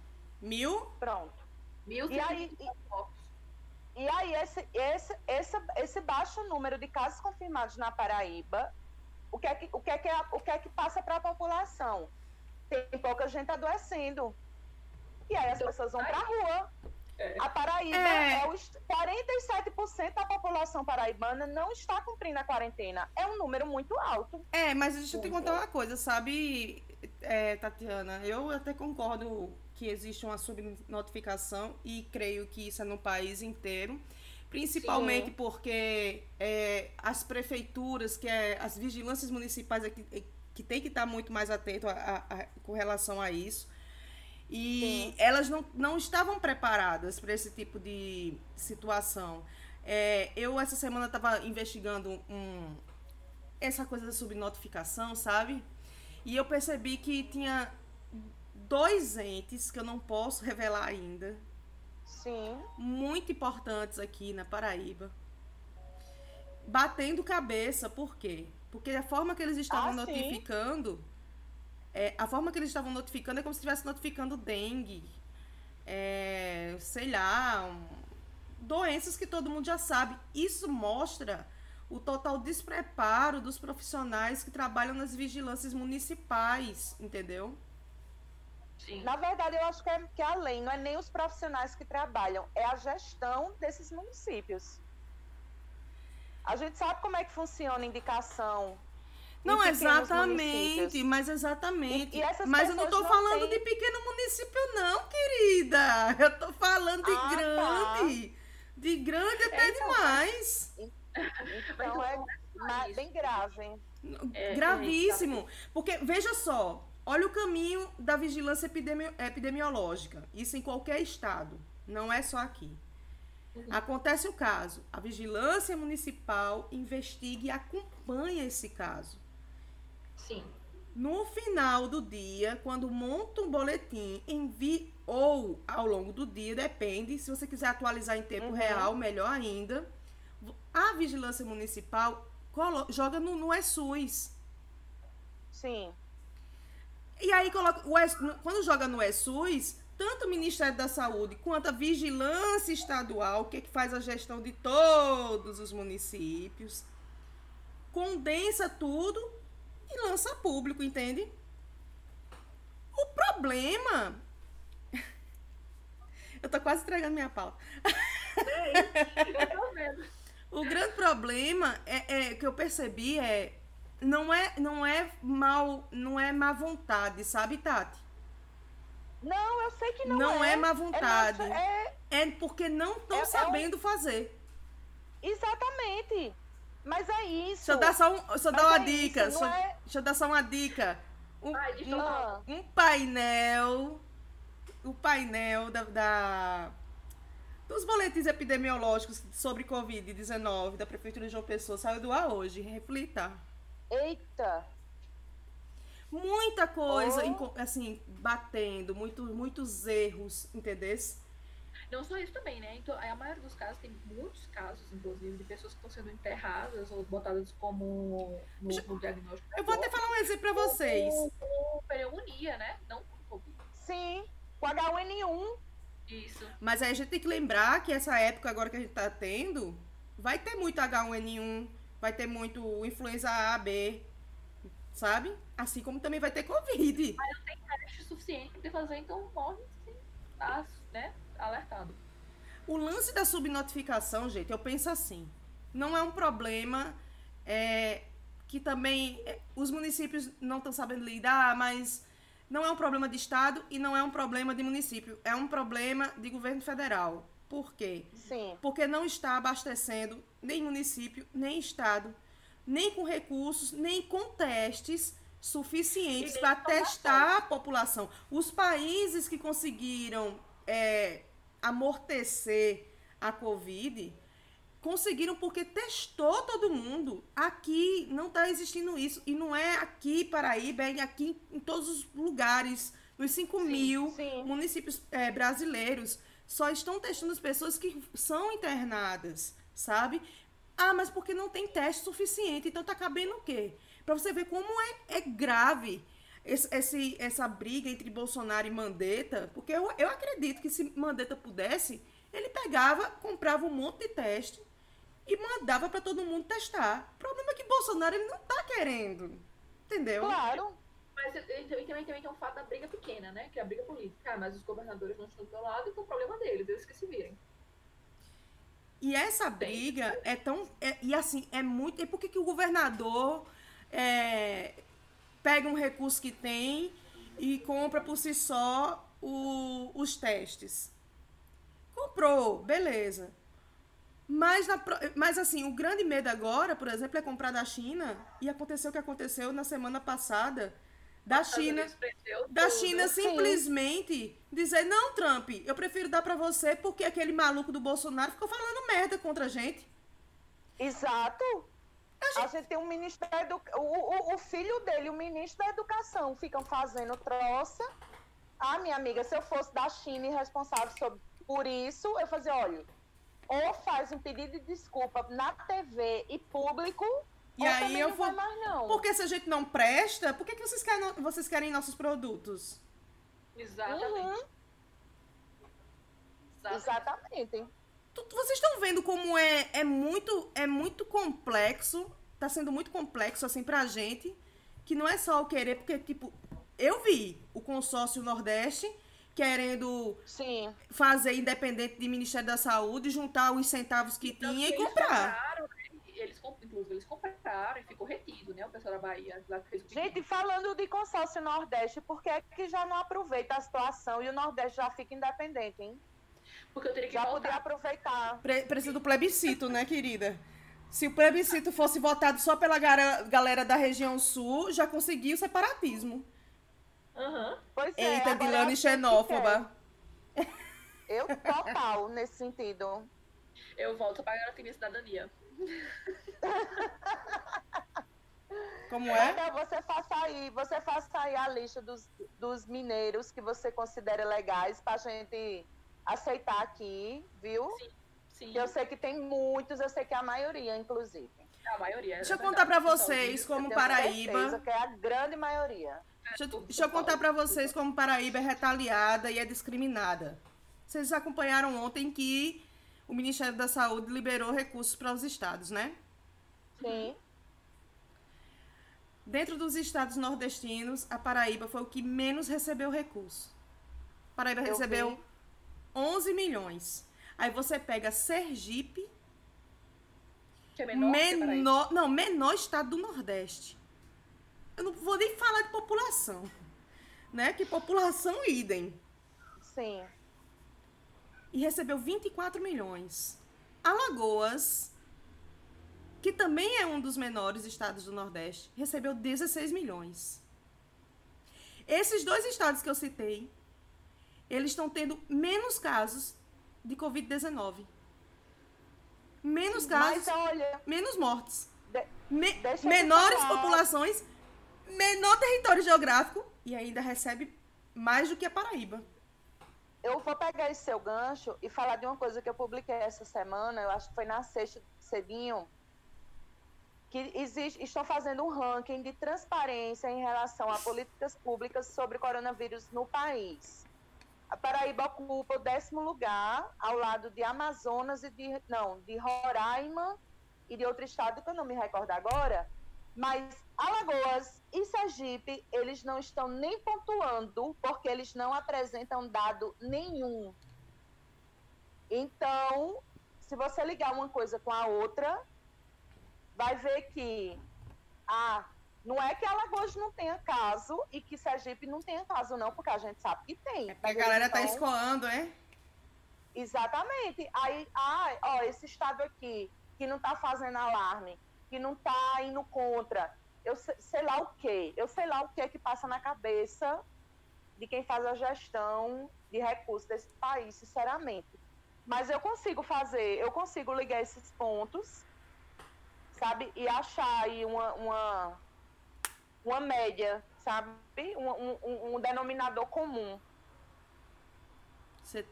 Mil? Pronto. 1.154 mortes. E aí, esse, esse, esse, esse baixo número de casos confirmados na Paraíba, o que é que, o que, é que, o que, é que passa para a população? Tem pouca gente adoecendo. E aí as Então, pessoas vão para a rua. É. A Paraíba É. é, os 47% da população paraibana não está cumprindo a quarentena. É um número muito alto. É, mas deixa eu te contar uma coisa, sabe, é, Tatiana? Eu até concordo que existe uma subnotificação e creio que isso é no país inteiro. Principalmente Sim. porque é, as prefeituras, que é, as vigilâncias municipais aqui, é, que tem que estar muito mais atento a- a- a- com relação a isso. E Sim. elas não, não estavam preparadas para esse tipo de situação. É, eu, essa semana, estava investigando um, essa coisa da subnotificação, sabe? E eu percebi que tinha dois entes que eu não posso revelar ainda, Sim. muito importantes aqui na Paraíba, batendo cabeça. Por quê? Porque a forma que eles estavam Ah, notificando, é, a forma que eles estavam notificando é como se estivesse notificando dengue, é, sei lá, um- doenças que todo mundo já sabe. Isso mostra o total despreparo dos profissionais que trabalham nas vigilâncias municipais, entendeu? Sim. Na verdade, eu acho que é, que é além, não é nem os profissionais que trabalham, é a gestão desses municípios. A gente sabe como é que funciona a indicação. Não, exatamente, mas exatamente. E, e mas eu não estou falando têm... de pequeno município, não, querida. Eu estou falando de ah, tá. grande. Tá. De grande até é, então, demais. Então é bem grave. É, Gravíssimo. Porque, veja só, olha o caminho da vigilância epidemi epidemiológica. Isso em qualquer estado. Não é só aqui. Acontece o caso, a vigilância municipal investiga e acompanha esse caso. Sim. No final do dia, quando monta um boletim, envia ou ao longo do dia, depende. Se você quiser atualizar em tempo uhum. real, melhor ainda. A vigilância municipal joga no, no ESUS. Sim. E aí coloca o quando joga no ESUS, tanto o Ministério da Saúde quanto a Vigilância Estadual, que, é que faz a gestão de todos os municípios, condensa tudo e lança público, entende? O problema. Eu tô quase entregando minha pauta. É eu tô vendo. O grande problema é, é que eu percebi é não é não é mal não é má vontade, sabe, Tati? Não, eu sei que não, não é. é má é vontade. É, é porque não estão é, sabendo é um... fazer. Exatamente. Mas é isso. Deixa eu dar só, um, eu dar uma é dica. Isso, deixa, é... deixa, eu dar só uma dica. Um, Ai, um, um painel. O painel da, da, dos boletins epidemiológicos sobre Covid-19 da Prefeitura de João Pessoa saiu do ar hoje. Reflita. Eita! muita coisa, oh. assim, batendo, muito, muitos erros, entendeu? Não só isso também, né? Então, a maioria dos casos, tem muitos casos, inclusive, de pessoas que estão sendo enterradas ou botadas como no, no diagnóstico. Eu vou até falar um exemplo para vocês. Com, pneumonia, né? Não com Covid. Sim, com H1N1. Isso. Mas aí a gente tem que lembrar que essa época agora que a gente tá tendo, vai ter muito H1N1, vai ter muito influenza A, B, sabe? Assim como também vai ter Covid. Mas não tem teste suficiente para fazer, então morre sim, tá, né, alertado. O lance da subnotificação, gente, eu penso assim, não é um problema é, que também é, os municípios não estão sabendo lidar, mas não é um problema de Estado e não é um problema de município, é um problema de governo federal. Por quê? Sim. Porque não está abastecendo nem município, nem Estado nem com recursos, nem com testes suficientes para testar a população. Os países que conseguiram é, amortecer a Covid conseguiram porque testou todo mundo. Aqui não está existindo isso. E não é aqui, Paraíba, é aqui em todos os lugares, nos 5 sim, mil sim. municípios é, brasileiros. Só estão testando as pessoas que são internadas, sabe? Ah, mas porque não tem teste suficiente. Então tá cabendo o quê? Para você ver como é, é grave esse, esse, essa briga entre Bolsonaro e Mandetta. Porque eu, eu acredito que se Mandetta pudesse, ele pegava, comprava um monte de teste e mandava para todo mundo testar. O problema é que Bolsonaro ele não tá querendo. Entendeu? Claro. Mas também, também, também tem um fato da briga pequena, né? Que é a briga política. Ah, mas os governadores não estão do meu lado, então o problema deles, eles que se virem. E essa briga é tão. É, e assim, é muito. E por que, que o governador é, pega um recurso que tem e compra por si só o, os testes? Comprou, beleza. Mas, na, mas assim, o grande medo agora, por exemplo, é comprar da China. E aconteceu o que aconteceu na semana passada da China, da China simplesmente dizer não, Trump, eu prefiro dar para você porque aquele maluco do Bolsonaro ficou falando merda contra a gente. Exato. A gente, a gente tem um ministério o, o, o, filho dele, o ministro da Educação, ficam fazendo troça. Ah, minha amiga, se eu fosse da China e responsável sobre, por isso, eu fazia, olha, ou faz um pedido de desculpa na TV e público, e aí eu vou. Porque se a gente não presta, por que, que vocês, querem, vocês querem nossos produtos? Exatamente. Uhum. Exatamente. tu- vocês estão vendo como é, é muito é muito complexo, tá sendo muito complexo assim pra gente, que não é só o querer, porque tipo, eu vi o consórcio Nordeste querendo Sim. fazer independente de Ministério da Saúde, juntar os centavos que Tanto tinha e comprar. compraram, Eles, compraram e ficou retido, né? O pessoal da Bahia lá que fez o. Gente, falando de consórcio Nordeste, por que é que já não aproveita a situação e o Nordeste já fica independente, hein? Porque eu teria que Já voltar. podia aproveitar. Pre- precisa do plebiscito, né, querida? Se o plebiscito fosse votado só pela galera da região sul, já conseguiu o separatismo. Aham. Pois é, Eita, Dilane acho que xenófoba. quer. Eu total nesse sentido. Eu volto pra garantir minha cidadania. Como é? Então você faça aí, você faça aí a lista dos, dos mineiros que você considera legais pra gente aceitar aqui, viu? Sim, Eu sei que tem muitos, eu sei que é a maioria, inclusive. a maioria. Deixa eu é contar pra verdade. vocês Eu como certeza Paraíba. que é a grande maioria. Deixa, eu- deixa eu contar pra vocês como Paraíba é retaliada e é discriminada. Vocês acompanharam ontem que o Ministério da Saúde liberou recursos para os estados, né? Sim. Dentro dos estados nordestinos, a Paraíba foi o que menos recebeu recurso. Paraíba Eu recebeu vi. 11 milhões. Aí você pega Sergipe, Que é menor, menor, não, menor estado do Nordeste. Eu não vou nem falar de população, né? Que população idem. Sim. E recebeu 24 milhões. Alagoas, que também é um dos menores estados do Nordeste, recebeu 16 milhões. Esses dois estados que eu citei, eles estão tendo menos casos de Covid-19. Menos casos, Mas olha, menos mortes. de- Me- menores falar. populações, menor território geográfico e ainda recebe mais do que a Paraíba. Eu vou pegar esse seu gancho e falar de uma coisa que eu publiquei essa semana, eu acho que foi na sexta cedinho, que existe, estão fazendo um ranking de transparência em relação a políticas públicas sobre coronavírus no país. A Paraíba ocupa o décimo lugar, ao lado de Amazonas e de. Não, de Roraima e de outro estado que eu não me recordo agora. Mas Alagoas e Sergipe, eles não estão nem pontuando, porque eles não apresentam dado nenhum. Então, se você ligar uma coisa com a outra, vai ver que ah, não é que Alagoas não tenha caso e que Sergipe não tenha caso, não, porque a gente sabe que tem. É a galera tá não- escoando, é? Exatamente. Aí, ah, ó, esse estado aqui que não tá fazendo alarme, que não tá indo contra, eu sei, sei lá o quê, eu sei lá o que que passa na cabeça de quem faz a gestão de recursos desse país, sinceramente. Mas eu consigo fazer, eu consigo ligar esses pontos, sabe, e achar aí uma, uma, uma média, sabe, um, um- um- denominador comum. Cê-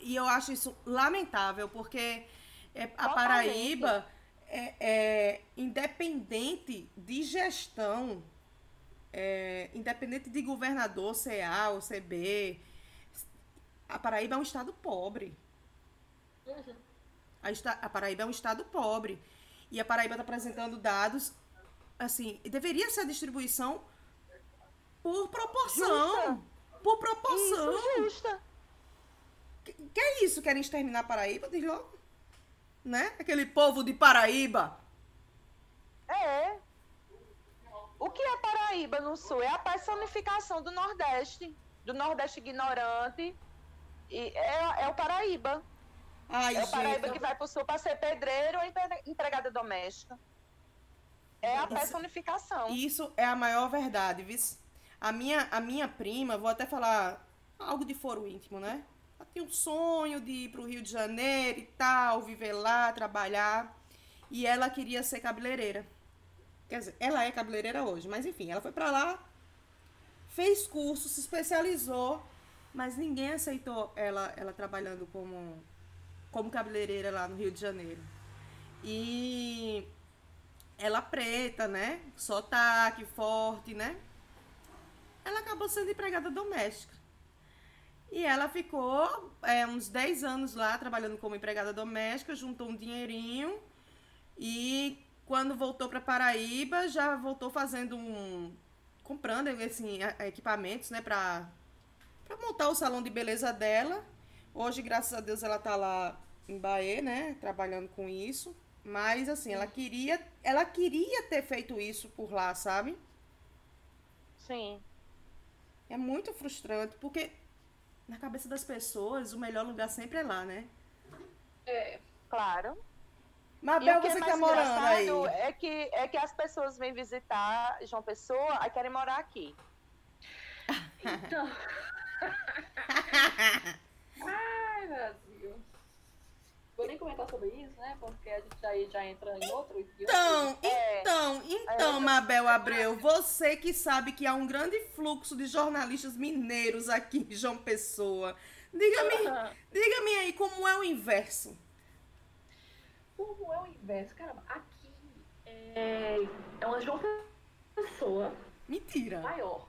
e eu acho isso lamentável, porque é, a Totalmente. Paraíba é, é independente de gestão, é, independente de governador, CA ou CB, a Paraíba é um estado pobre. Uhum. A, esta- a Paraíba é um estado pobre. E a Paraíba está apresentando dados, assim, deveria ser a distribuição por proporção. Por proporção. Isso, justa. Que, que é isso? Querem exterminar a Paraíba? Diz logo. Né? Aquele povo de Paraíba. É. O que é Paraíba no Sul? É a personificação do Nordeste, do Nordeste ignorante. E é, é o Paraíba. Ai, é o Paraíba gente. que vai pro Sul para ser pedreiro ou empre- empregada doméstica. É a Isso- personificação. Isso é a maior verdade, viu? A minha, a minha prima, vou até falar algo de foro íntimo, né? Ela tinha um sonho de ir pro Rio de Janeiro e tal, viver lá, trabalhar. E ela queria ser cabeleireira. Quer dizer, ela é cabeleireira hoje, mas enfim, ela foi pra lá, fez curso, se especializou, mas ninguém aceitou ela, ela trabalhando como, como cabeleireira lá no Rio de Janeiro. E ela preta, né? Sotaque forte, né? Ela acabou sendo empregada doméstica. E ela ficou é, uns 10 anos lá trabalhando como empregada doméstica, juntou um dinheirinho e quando voltou para Paraíba já voltou fazendo um comprando assim, equipamentos, né, para para montar o salão de beleza dela. Hoje, graças a Deus, ela tá lá em Bahia, né, trabalhando com isso. Mas assim, ela queria, ela queria ter feito isso por lá, sabe? Sim. É muito frustrante, porque na cabeça das pessoas, o melhor lugar sempre é lá, né? É, claro. Mabel, você que tá morando aí. É que, é que as pessoas vêm visitar João Pessoa e querem morar aqui. Então. Ai, Brasil. Vou nem comentar sobre isso, né? Porque a gente aí já entra em outro. Então, é, então, então, é, Mabel Abreu, você que sabe que há um grande fluxo de jornalistas mineiros aqui em João Pessoa. Diga-me, uhum. diga-me aí como é o inverso. Como é o inverso? Caramba, aqui é, é uma João Pessoa. Mentira. Maior.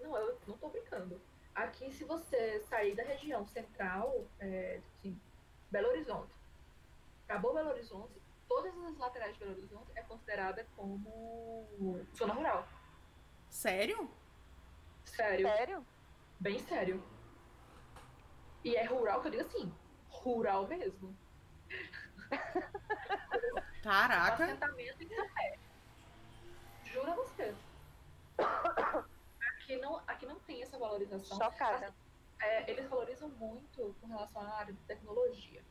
Não, eu não tô brincando. Aqui, se você sair da região central, é, assim, Belo Horizonte. Acabou Belo Horizonte, todas as laterais de Belo Horizonte é considerada como zona rural. Sério? Sério. Sério? Bem sério. E é rural, que eu digo assim, rural mesmo. Caraca. Um assentamento em café. Juro a você. Aqui não, aqui não tem essa valorização. Chocada. É, eles valorizam muito com relação à área de tecnologia.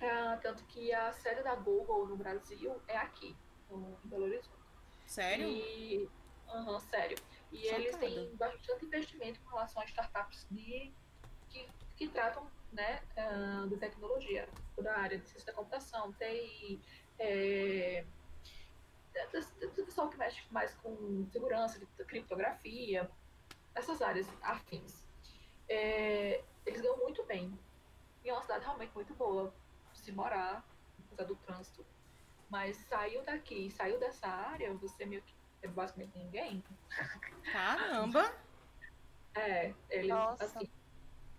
É, tanto que a sede da Google no Brasil é aqui, no, em Belo Horizonte. Sério? E, uhum, sério. E Chocada. eles têm bastante investimento com relação a startups de, que, que tratam né, uh, de tecnologia, toda a área de ciência da computação, TI, é, do pessoal que mexe mais com segurança, criptografia, essas áreas afins é, eles ganham muito bem. E é uma cidade realmente muito boa se morar, apesar do trânsito. Mas saiu daqui, saiu dessa área, você meio que é basicamente ninguém. Caramba! É, eles, Nossa. assim,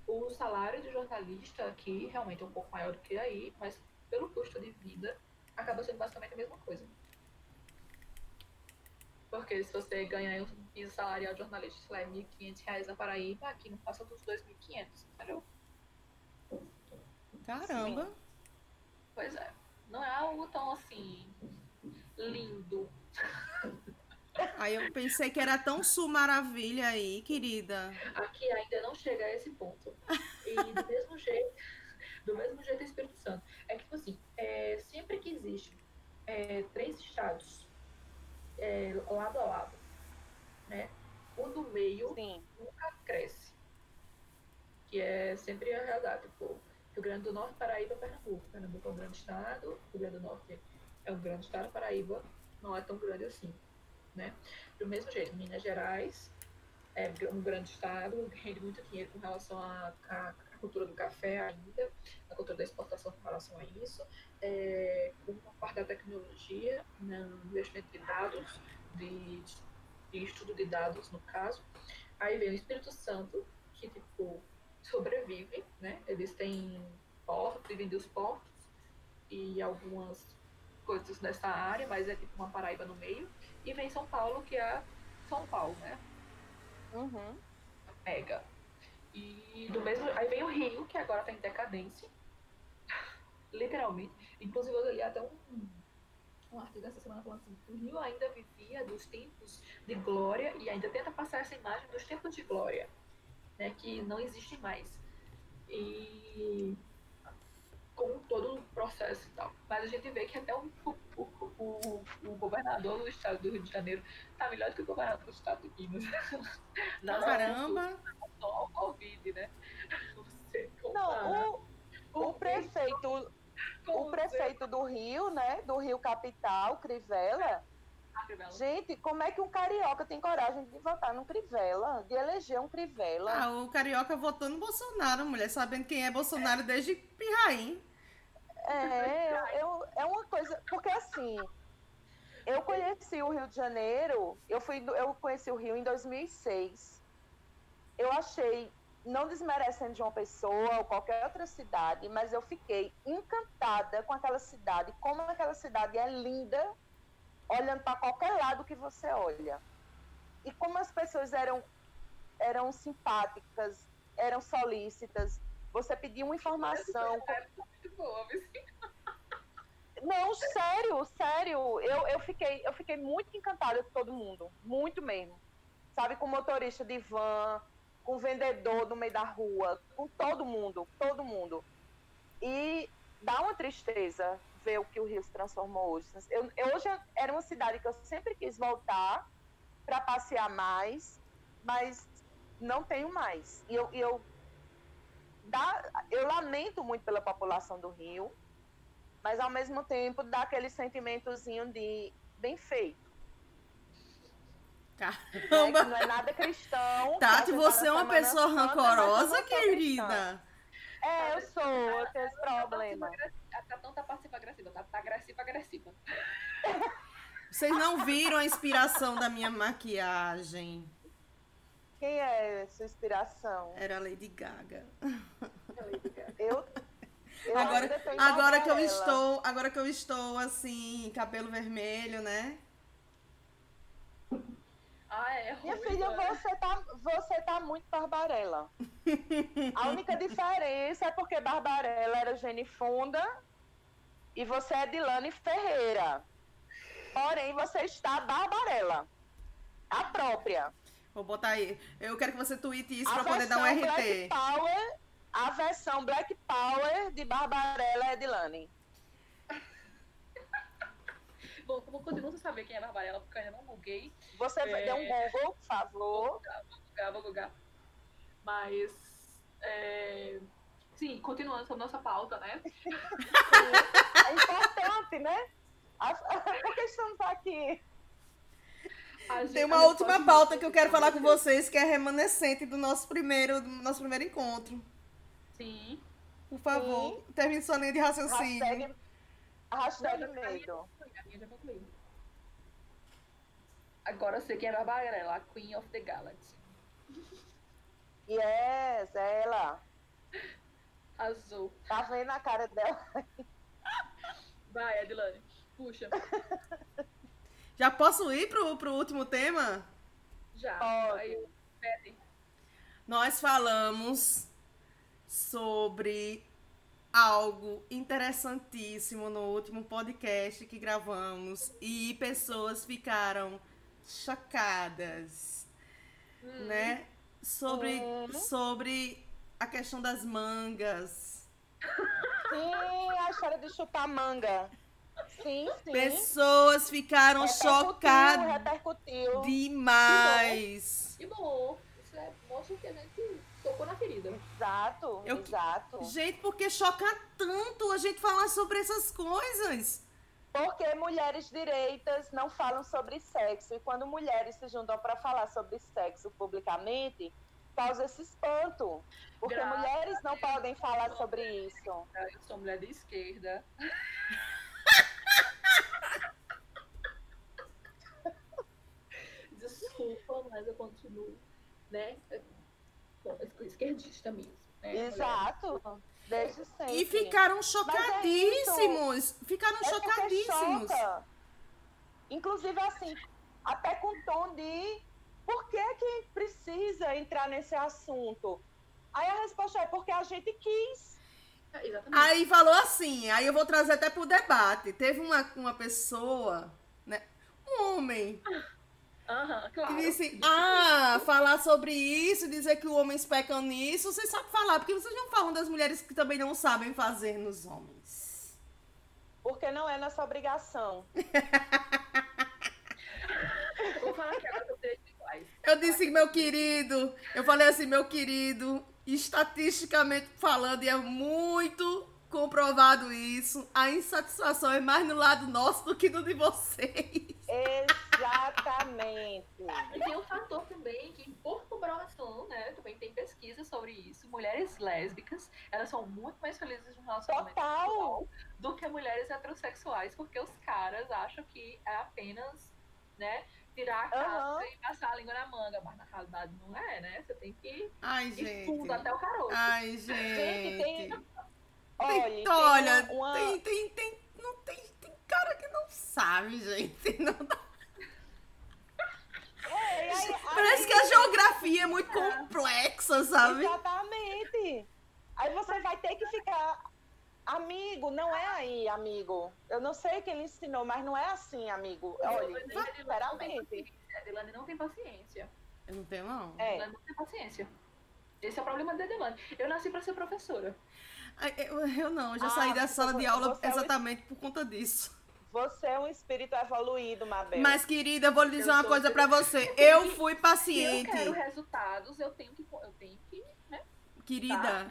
o salário de jornalista aqui realmente é um pouco maior do que aí, mas pelo custo de vida, acaba sendo basicamente a mesma coisa. Porque se você ganha um piso salarial de jornalista, sei lá, R$ 1.500 na Paraíba, aqui não passa dos 2.500, entendeu? Caramba! Sim. Pois é. Não é algo tão assim lindo. Aí eu pensei que era tão sul maravilha aí, querida. Aqui ainda não chega a esse ponto. E do mesmo jeito, do mesmo jeito Espírito Santo. É que, tipo assim, é, sempre que existe é, três estados é, lado a lado, né? O do meio Sim. nunca cresce, que é sempre a realidade. Tipo, Rio Grande do Norte, Paraíba, Pernambuco. Pernambuco é um grande estado, Rio Grande do Norte é um grande estado, Paraíba não é tão grande assim, né? Do mesmo jeito, Minas Gerais é um grande estado, rende muito dinheiro com relação à, à cultura do café ainda, a cultura da exportação com relação a isso é, uma parte da tecnologia, né, investimento de dados, de, de, estudo de dados, no caso. Aí vem o Espírito Santo, que, tipo, sobrevive, né? Eles têm portos, vivem dos portos e algumas coisas nessa área, mas é tipo uma Paraíba no meio. E vem São Paulo, que é São Paulo, né? Uhum. Mega. E do mesmo. Aí vem o Rio, que agora está em decadência. Literalmente. Inclusive, eu li até um, um artigo essa semana falando assim: o Rio ainda vivia dos tempos de glória e ainda tenta passar essa imagem dos tempos de glória, né, que não existem mais. E com todo o processo e tal. Mas a gente vê que até o, o, o, o governador do estado do Rio de Janeiro está melhor do que o governador do estado de Minas. Caramba! Ao Covid, né? Não, o, o prefeito o prefeito do Rio, né? Do Rio Capital, Crivella. Gente, como é que um carioca tem coragem de votar no Crivella, de eleger um Crivella? Ah, o carioca votou no Bolsonaro, mulher, sabendo quem é Bolsonaro desde Pirraim. É, eu, eu, é uma coisa. Porque assim, eu conheci o Rio de Janeiro, eu, fui, eu conheci o Rio em 2006. Eu achei não desmerecendo de uma pessoa ou qualquer outra cidade, mas eu fiquei encantada com aquela cidade, como aquela cidade é linda, olhando para qualquer lado que você olha. E como as pessoas eram eram simpáticas, eram solícitas. Você pedia uma informação. Não, sério, sério. Eu, eu, fiquei, eu fiquei muito encantada com todo mundo. Muito mesmo. Sabe, com motorista de van, com vendedor no meio da rua, com todo mundo, todo mundo. E dá uma tristeza ver o que o Rio se transformou hoje. Eu, eu hoje era uma cidade que eu sempre quis voltar para passear mais, mas não tenho mais. E eu, eu, dá, eu lamento muito pela população do Rio, mas ao mesmo tempo dá aquele sentimentozinho de bem feito. Caramba! Né? Não é nada cristão. Tati, você é uma pessoa rancorosa, querida. É, eu sou, eu tenho esse problema. A Tatão tá passiva agressiva, tá, tá agressiva agressiva. Vocês não viram a inspiração da minha maquiagem? Quem é sua inspiração? Era a Lady Gaga. Eu, eu agora, agora que eu estou, agora que eu estou assim, cabelo vermelho, né? Ah, é Minha filha, você tá, você tá muito Barbarella. A única diferença é porque Barbarella era Gene Funda e você é Dilane Ferreira. Porém, você está Barbarella. A própria. Vou botar aí. Eu quero que você tweete isso para poder dar um RT. Black Power, a versão Black Power de Barbarella é Dilane. Bom, como continuo sem saber quem é Barbarella, porque eu ainda não buguei. Você é... dê um Google, por favor. Vou bugar, vou bugar, vou bugar. Mas, é... sim, continuando sobre nossa pauta, né? é importante, né? Por que estamos aqui? Tem uma última pauta que eu quero falar com vocês, que é remanescente do nosso primeiro, do nosso primeiro encontro. Sim. Por favor, Sim. termine sua linha de raciocínio. Hashtag, hashtag medo. Agora eu sei quem era a Barbarella, a Queen of the Galaxy. Yes, ela. Azul. Tá vendo a cara dela? Vai, Adilane. Puxa. Já posso ir pro, pro último tema? Já. Aí, Nós falamos sobre algo interessantíssimo no último podcast que gravamos e pessoas ficaram chocadas, hum. né? Sobre, hum. sobre a questão das mangas. Sim, a história de chupar manga. Sim, sim. Pessoas ficaram chocadas repercutiu. demais. Que bom. Que bom. Isso é, mostra que a gente tocou na ferida. Exato, Eu, exato. Gente, porque choca tanto a gente falar sobre essas coisas? Porque mulheres direitas não falam sobre sexo. E quando mulheres se juntam para falar sobre sexo publicamente, causa esse espanto. Porque Graças mulheres não podem falar sobre isso. Eu sou mulher de esquerda. Desculpa, mas eu continuo, né? Esquerdista mesmo. Né? Exato. Desde sempre. E ficaram é chocadíssimos. É ficaram é chocadíssimos. Choca. Inclusive, assim, até com tom de por que, que precisa entrar nesse assunto? Aí a resposta é porque a gente quis. É, aí falou assim, aí eu vou trazer até pro debate. Teve uma, uma pessoa, né? Um homem. Uhum, claro. Que disse, ah, falar sobre isso, dizer que o homem pecam nisso, vocês sabem falar, porque vocês não falam das mulheres que também não sabem fazer nos homens. Porque não é nossa obrigação. Vou falar que agora eu Eu disse, meu querido, eu falei assim, meu querido, estatisticamente falando, e é muito comprovado isso, a insatisfação é mais no lado nosso do que no de vocês. Exatamente. E tem um fator também que, por comprovação, né, também tem pesquisa sobre isso, mulheres lésbicas, elas são muito mais felizes no relacionamento Total. do que mulheres heterossexuais, porque os caras acham que é apenas, né, tirar a Aham. e passar a língua na manga, mas na realidade não é, né? Você tem que Ai, ir gente. fundo até o caroço. Ai, gente. Gente, tem- Olha, tem olha, uma- uma- tem, tem, tem, não tem cara que não sabe, gente. Não dá- É, aí- Parece aí- que a geografia é muito complexa, sabe? Exatamente. Aí você vai ter que ficar. Amigo, não é aí, amigo. Eu não sei quem lhe ensinou, mas não é assim, amigo. Olha, a Edilane não tem paciência. Eu não tenho, não. É. Ela não tem paciência. Esse é o problema da Edilane. Eu nasci pra ser professora. Eu, eu não, eu já Ah, saí da sala de aula é o- exatamente por conta disso. Você é um espírito evoluído, Mabel. Mas, querida, eu vou lhe dizer Eu uma coisa pra feliz. você. Eu fui Se eu paciente. quero resultados, eu tenho que, eu tenho que né, Querida,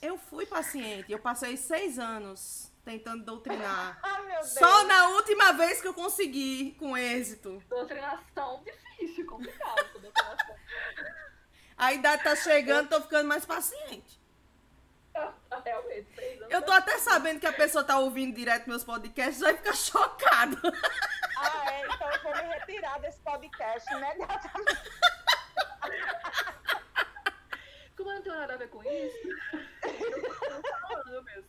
eu fui paciente. Eu passei seis anos tentando doutrinar. Ah, meu Deus. Só na última vez que eu consegui, com êxito. Doutrinação difícil, complicado. doutrinação. A idade tá chegando, tô ficando mais paciente. Realmente, seis anos. Eu tô até sabendo que a pessoa tá ouvindo direto meus podcasts, vai ficar chocada. Ah, é, então eu vou me retirar desse podcast imediatamente. Como eu não tenho nada a ver com isso, eu tô falando mesmo.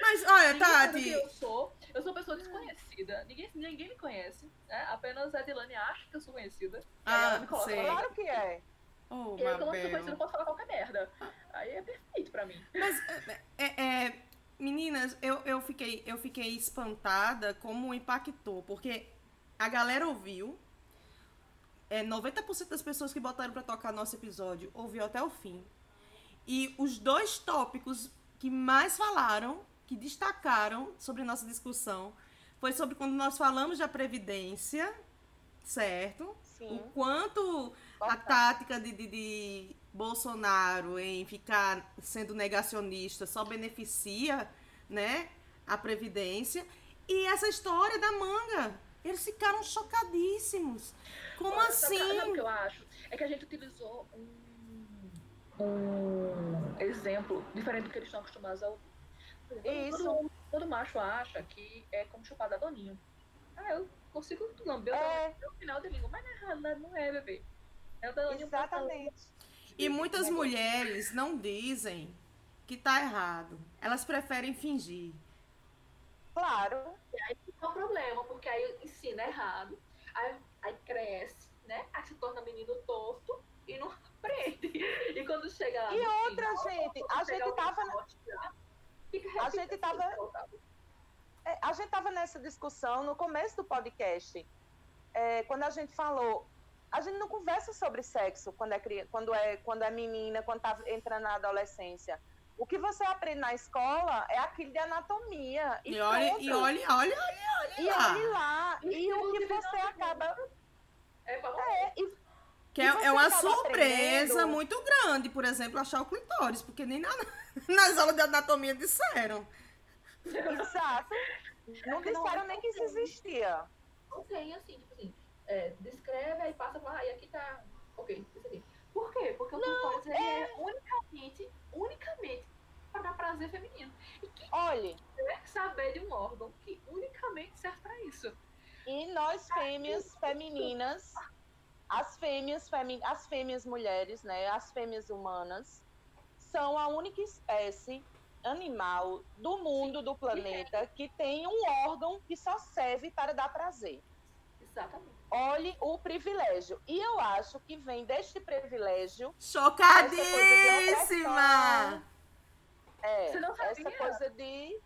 Mas, olha, Tati, eu sou. Eu sou uma pessoa desconhecida. Ninguém, ninguém me conhece. Né? Apenas a Edilane acha que eu sou conhecida. Ah, ela me coloca sei. Claro que é. Oh, eu sou conhecida, eu Mabel. posso falar qualquer merda. Aí é perfeito pra mim. Mas, é, é, meninas, eu, eu, fiquei, eu fiquei espantada como impactou, porque a galera ouviu, é, 90% das pessoas que botaram pra tocar nosso episódio ouviu até o fim. E os dois tópicos que mais falaram, que destacaram sobre nossa discussão, foi sobre quando nós falamos da Previdência, certo? O Sim. quanto a tática de, de, de Bolsonaro em ficar sendo negacionista só beneficia, né, a Previdência. E essa história da manga, eles ficaram chocadíssimos. Como Olha, assim? Sabe o que eu acho? É que a gente utilizou um, um exemplo diferente do que eles estão acostumados a ouvir. Exemplo, Isso. Todo, todo macho acha que é como chupar da doninho. Ah, eu consigo lamber o É. Danoninho no final de língua, mas na realidade não é, bebê. Exatamente. E muitas mulheres não dizem que tá errado. Elas preferem fingir. Claro. Aí é um problema, porque aí ensina errado, aí, aí cresce, né? Aí se torna menino torto e não aprende. E quando chega lá. E no outra, final, gente, a gente tava na- forte já, fica A gente tava-? É, a gente estava nessa discussão no começo do podcast, é, quando a gente falou, a gente não conversa sobre sexo quando é, cri- quando é, quando é menina, quando está entrando na adolescência. O que você aprende na escola é aquilo de anatomia. E, E olha, e olha, olha, olha, E lá. olhe lá. E o que você acaba. É É, e Que E é, é uma surpresa aprendendo- muito grande, por exemplo, achar o clitóris, porque nem na, nas aulas de anatomia disseram. exato. Não disseram nem que isso existia. Não tem assim, tipo assim, é, descreve aí passa lá, e aqui tá. Ok, isso aqui. Por quê? Porque o clitóris ele é unicamente, unicamente para dar prazer feminino. E quem Olhe, quer saber de um órgão que unicamente serve pra isso? E nós fêmeas femininas, as fêmeas, femi as fêmeas mulheres, né, as fêmeas humanas, são a única espécie animal do mundo, do planeta, que tem um órgão que só serve para dar prazer. Exatamente. Olhe o privilégio. E eu acho que vem deste privilégio Chocadíssima! é, Você não essa sabia? coisa de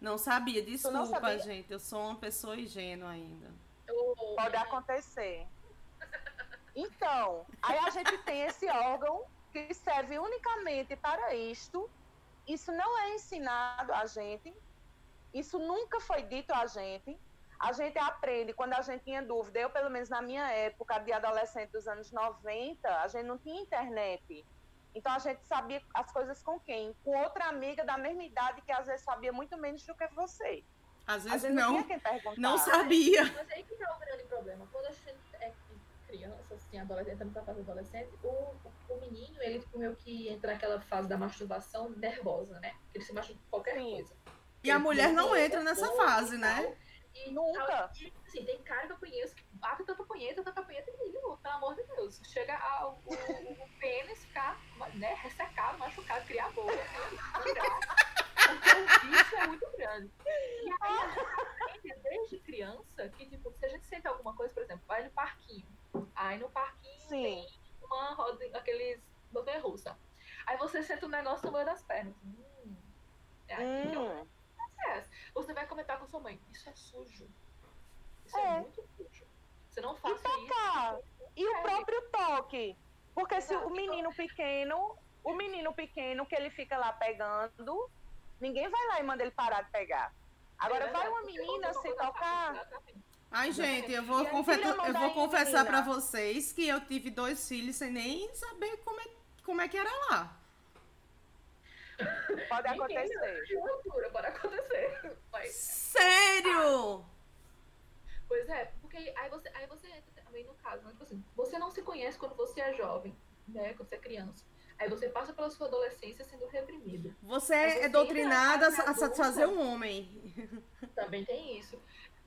Não sabia, não desculpa, sabia? gente. Eu sou uma pessoa ingênua ainda. Pode acontecer. Então, aí a gente tem esse órgão que serve unicamente para isto. Isso não é ensinado a gente. Isso nunca foi dito a gente. A gente aprende quando a gente tinha dúvida. Eu, pelo menos na minha época de adolescente dos anos 90, a gente não tinha internet. Então a gente sabia as coisas com quem? Com outra amiga da mesma idade que às vezes sabia muito menos do que você. Às Às vezes vezes não, não, tinha quem perguntar. não sabia. Mas aí que tá o grande problema. Quando a gente é criança, assim, adolescente, entrando pra fase adolescente, o, o, o menino, ele tipo, meio que entra naquela fase da masturbação nervosa, né? Ele se masturba por qualquer Sim. coisa. E a Ele mulher não entra nessa fase, né? tal. E, Nunca. Assim, tem cara que eu conheço que bate tanta punheta, tanta punheta e pelo amor de Deus. Chega ao, o, o pênis ficar né, ressecado, machucado, criar boca, porque o bicho é muito grande. E aí, desde criança, que tipo, se a gente sente alguma coisa, por exemplo, vai no parquinho. Aí no parquinho Sim. tem uma roda, aqueles montanha russa. Aí você sente um negócio no meio das pernas. Hum, é aqui que eu Hum. Acontece. Você vai comentar com sua mãe, isso é sujo. Isso é, É. muito sujo. Você não E tocar. isso. E o É. próprio toque. Porque se Exato. o menino pequeno, o menino pequeno que ele fica lá pegando, ninguém vai lá e manda ele parar de pegar. Agora É vai uma menina se tocar. exatamente. Ai, gente, eu vou, confe- mão eu vou confessar pra vocês que eu tive dois filhos sem nem saber como é, como é que era lá. Pode acontecer. Que loucura, pode acontecer. Mas, Sério? pois é, porque aí você, aí você entra também no caso, né? Tipo assim, você não se conhece quando você é jovem, né? Quando você é criança. Aí você passa pela sua adolescência sendo reprimido. Você Mas é você doutrinada a satisfazer um homem. Também tem isso.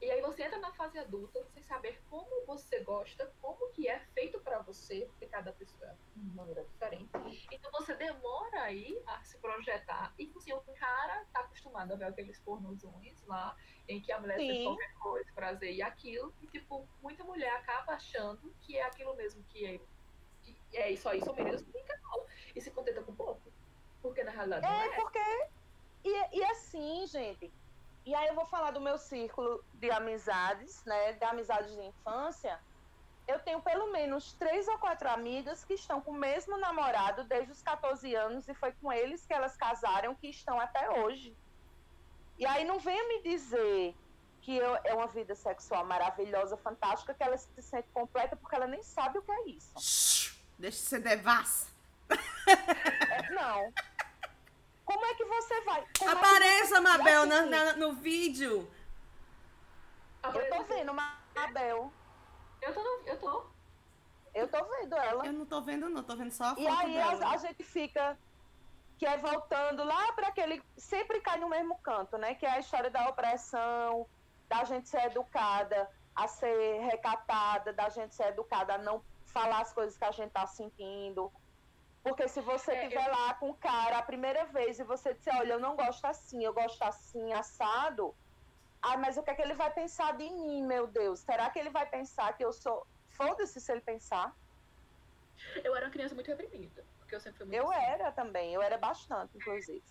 E aí você entra na fase adulta sem saber como você gosta, como que é feito pra você, porque cada pessoa é de maneira diferente. Então você demora aí a se projetar. E assim, o cara tá acostumado a ver aqueles pornozões lá, em que a mulher tem qualquer coisa, prazer e aquilo. E tipo, muita mulher acaba achando que é aquilo mesmo que é. Que é isso aí, são meninas que brincam e se contenta com pouco. Porque na realidade É, é. porque. E, e assim, gente. E aí eu vou falar do meu círculo de amizades, né? De amizades de infância. Eu tenho pelo menos três ou quatro amigas que estão com o mesmo namorado desde os 14 anos e foi com eles que elas casaram que estão até hoje. E aí não venha me dizer que eu- é uma vida sexual maravilhosa, fantástica, que ela se sente completa porque ela nem sabe o que é isso. Shhh, Deixa de ser devassa. É, não. Como é que você vai? Como é Apareça, Mabel, na- na- no vídeo. Eu tô vendo, Mabel. Eu tô, no- eu tô. Eu tô vendo ela. Eu não tô vendo, não. Tô vendo só a foto E aí dela. a, a gente fica que é voltando lá para aquele sempre cai no mesmo canto, né? Que é a história da opressão, da gente ser educada a ser recatada, da gente ser educada a não falar as coisas que a gente tá sentindo. Porque se você É, estiver lá com o cara a primeira vez e você disser, olha, eu não gosto assim, eu gosto assim, assado, ah, mas o que é que ele vai pensar de mim, meu Deus? Será que ele vai pensar que eu sou. Foda-se se ele pensar. Eu era uma criança muito reprimida. Porque eu sempre fui muito. Eu assim. era também, eu era bastante, inclusive.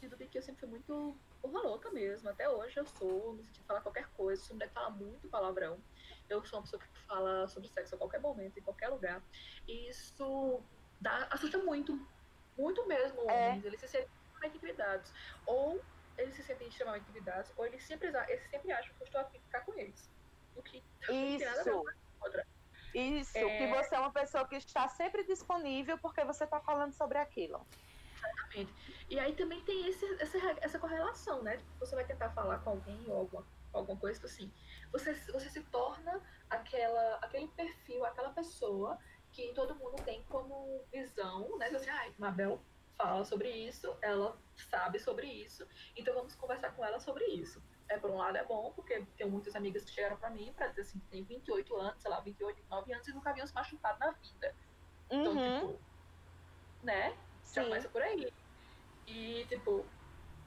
Tudo bem que eu sempre fui muito porra louca mesmo. Até hoje eu sou, sentido de falar qualquer coisa. Sou mulher que fala muito palavrão. Eu sou uma pessoa que fala sobre sexo a qualquer momento, em qualquer lugar. E isso dá, assusta muito. Muito mesmo É. homens. Eles se sentem extremamente intimidados. Ou eles se sentem extremamente intimidados, ou eles sempre, eles sempre acham que eu estou aqui ficar com eles. O que não tem nada a ver Isso. uma coisa com a outra. Isso, É. que você é uma pessoa que está sempre disponível porque você está falando sobre aquilo. Exatamente. E aí também tem esse, essa, essa correlação, né? Você vai tentar falar com alguém ou alguma, alguma coisa, assim, você, você se torna aquela, aquele perfil, aquela pessoa que todo mundo tem como visão, né? Assim, ai, Mabel fala sobre isso, ela sabe sobre isso, então vamos conversar com ela sobre isso. É, por um lado é bom, porque tenho muitas amigas que chegaram pra mim pra dizer assim, que tem 28 anos, sei lá, 28, 29 anos e nunca haviam se machucado na vida. Então, Uhum, tipo, né? Já começa por aí. E, tipo,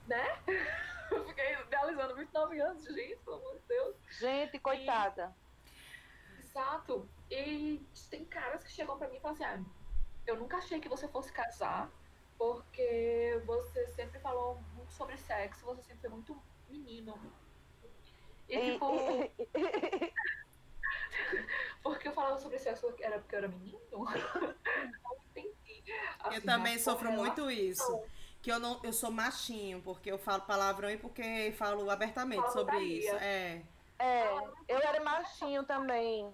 né? Eu fiquei idealizando 29 anos, gente, pelo amor de Deus. Gente, coitada. Exato. E tem chegam pra mim e falam assim: ah, eu nunca achei que você fosse casar, porque você sempre falou muito sobre sexo, você sempre foi muito menino. E, tipo, porque eu falava sobre sexo era porque eu era menino? Não entendi. Eu Assim, também a sofro muito isso. Que eu não, eu sou machinho, porque eu falo palavrão e porque falo abertamente Fala sobre isso. É. É, eu era machinho também.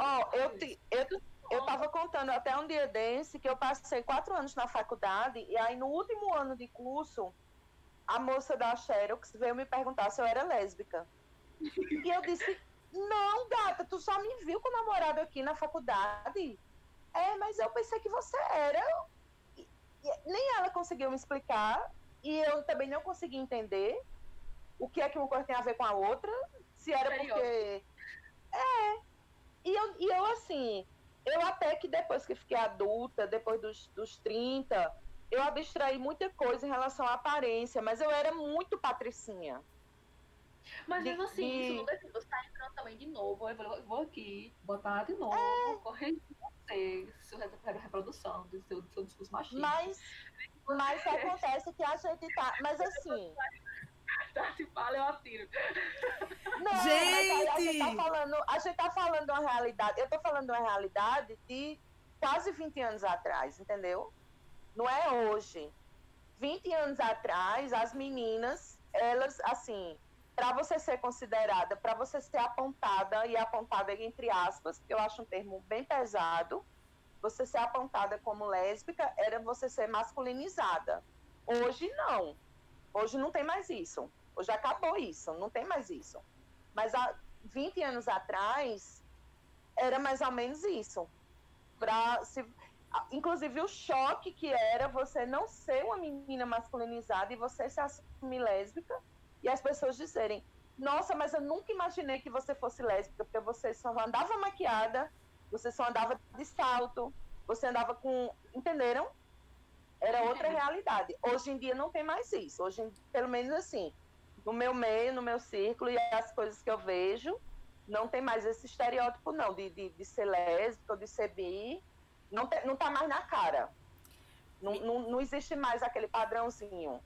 Ó, eu, te- eu, eu tava contando até um dia desse que eu passei quatro anos na faculdade e aí no último ano de curso, a moça da Xerox veio me perguntar se eu era lésbica. E eu disse, não, gata, tu só me viu com o namorado aqui na faculdade. É, mas eu pensei que você era. E- e nem ela conseguiu me explicar e eu também não consegui entender. o que é que uma coisa tem a ver com a outra, se era porque. É. E eu, e eu assim, eu até que depois que fiquei adulta, depois dos, dos 30, eu abstraí muita coisa em relação à aparência, mas eu era muito patricinha. Mas mesmo assim, de... isso não deve, você tá entrando também de novo. Eu vou, vou aqui, botar de novo, é... corrigir você, seu reprodução do seu, do seu discurso machista. Mas, mas acontece que a gente tá. Mas assim. Tá, se fala, eu atiro. Não, gente! a gente, tá falando, a gente tá falando de uma realidade. Eu tô falando de uma realidade de quase 20 anos atrás, entendeu? Não é hoje. 20 anos atrás, as meninas, elas, assim, para você ser considerada, para você ser apontada, e apontada entre aspas, que eu acho um termo bem pesado, você ser apontada como lésbica era você ser masculinizada. Hoje não. Hoje não tem mais isso. Hoje acabou isso, não tem mais isso. Mas há 20 anos atrás era mais ou menos isso. Pra se, inclusive o choque que era você não ser uma menina masculinizada e você se assumir lésbica e as pessoas dizerem: Nossa, mas eu nunca imaginei que você fosse lésbica, porque você só andava maquiada, você só andava de salto, você andava com. Entenderam? Era outra realidade. Hoje em dia não tem mais isso. Hoje, pelo menos assim, no meu meio, no meu círculo e as coisas que eu vejo, não tem mais esse estereótipo, não, de, de, de ser lésbica ou de ser bi. Não, te, não tá mais na cara. Não, não, não existe mais aquele padrãozinho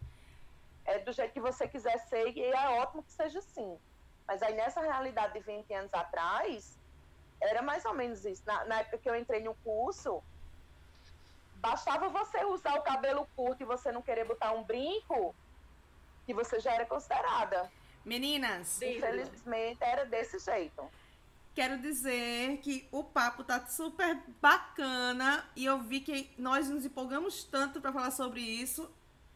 é do jeito que você quiser ser e é ótimo que seja assim. Mas aí nessa realidade de 20 anos atrás, era mais ou menos isso. Na, na época que eu entrei no curso, bastava você usar o cabelo curto e você não querer botar um brinco, que você já era considerada. Meninas, infelizmente era desse jeito. Quero dizer que o papo tá super bacana e eu vi que nós nos empolgamos tanto para falar sobre isso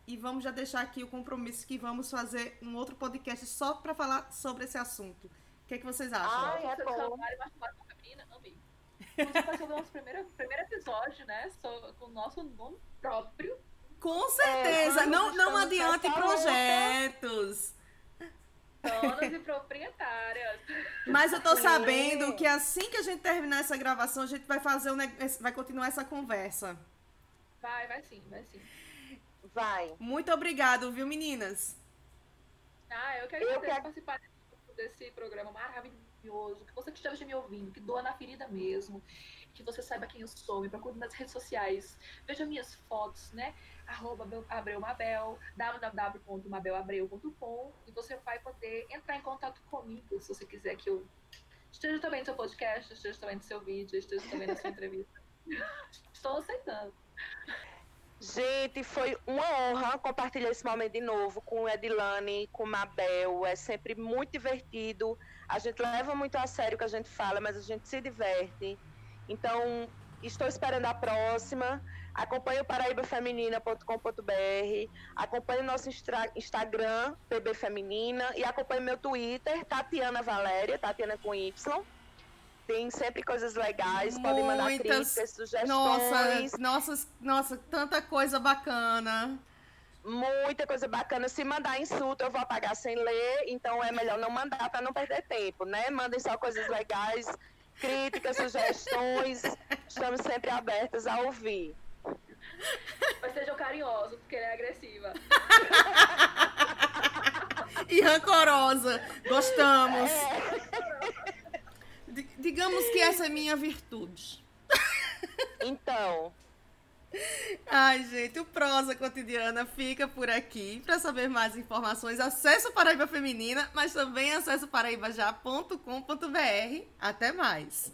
e vamos já deixar aqui o compromisso que vamos fazer um outro podcast só para falar sobre esse assunto. O que, é que vocês acham? Ai, é bom. Vai ser o nosso primeiro, primeiro episódio, né? Com o nosso nome próprio. Com certeza. É, não não adiante projetos. Donas e proprietárias. Mas eu tô sabendo que assim que a gente terminar essa gravação, a gente vai fazer um, vai continuar essa conversa. Vai, vai sim, vai sim. Vai. Muito obrigado, viu, meninas? Ah, eu quero eu participar desse programa maravilhoso. Que você que esteja me ouvindo, que doa na ferida mesmo. Que você saiba quem eu sou. Me procure nas redes sociais. Veja minhas fotos, né? Arroba abreumabel, www.mabelabreu.com e você vai poder entrar em contato comigo se você quiser que eu esteja também no seu podcast, esteja também no seu vídeo, esteja também na sua entrevista. Estou aceitando. Gente, foi uma honra compartilhar esse momento de novo com Edilane, com Mabel. É sempre muito divertido. A gente leva muito a sério o que a gente fala, mas a gente se diverte. Então, estou esperando a próxima. Acompanhe o paraíbafeminina.com.br, acompanhe o nosso Instagram, PB Feminina, e acompanhe meu Twitter, Tatiana Valéria, Tatiana com Y. Tem sempre coisas legais, Muitas... podem mandar críticas, sugestões. Nossa, nossa, nossa, tanta coisa bacana. Muita coisa bacana. Se mandar insulto, eu vou apagar sem ler, então é melhor não mandar para não perder tempo, né? Mandem só coisas legais, críticas, sugestões. Estamos sempre abertas a ouvir. Mas sejam carinhosos, porque ela é agressiva. e rancorosa. Gostamos. É digamos que essa é minha virtude. Então. Ai, gente, o Prosa Cotidiana fica por aqui. Para saber mais informações, acesse o Paraíba Feminina, mas também acesse paraíbajá.com.br. Até mais!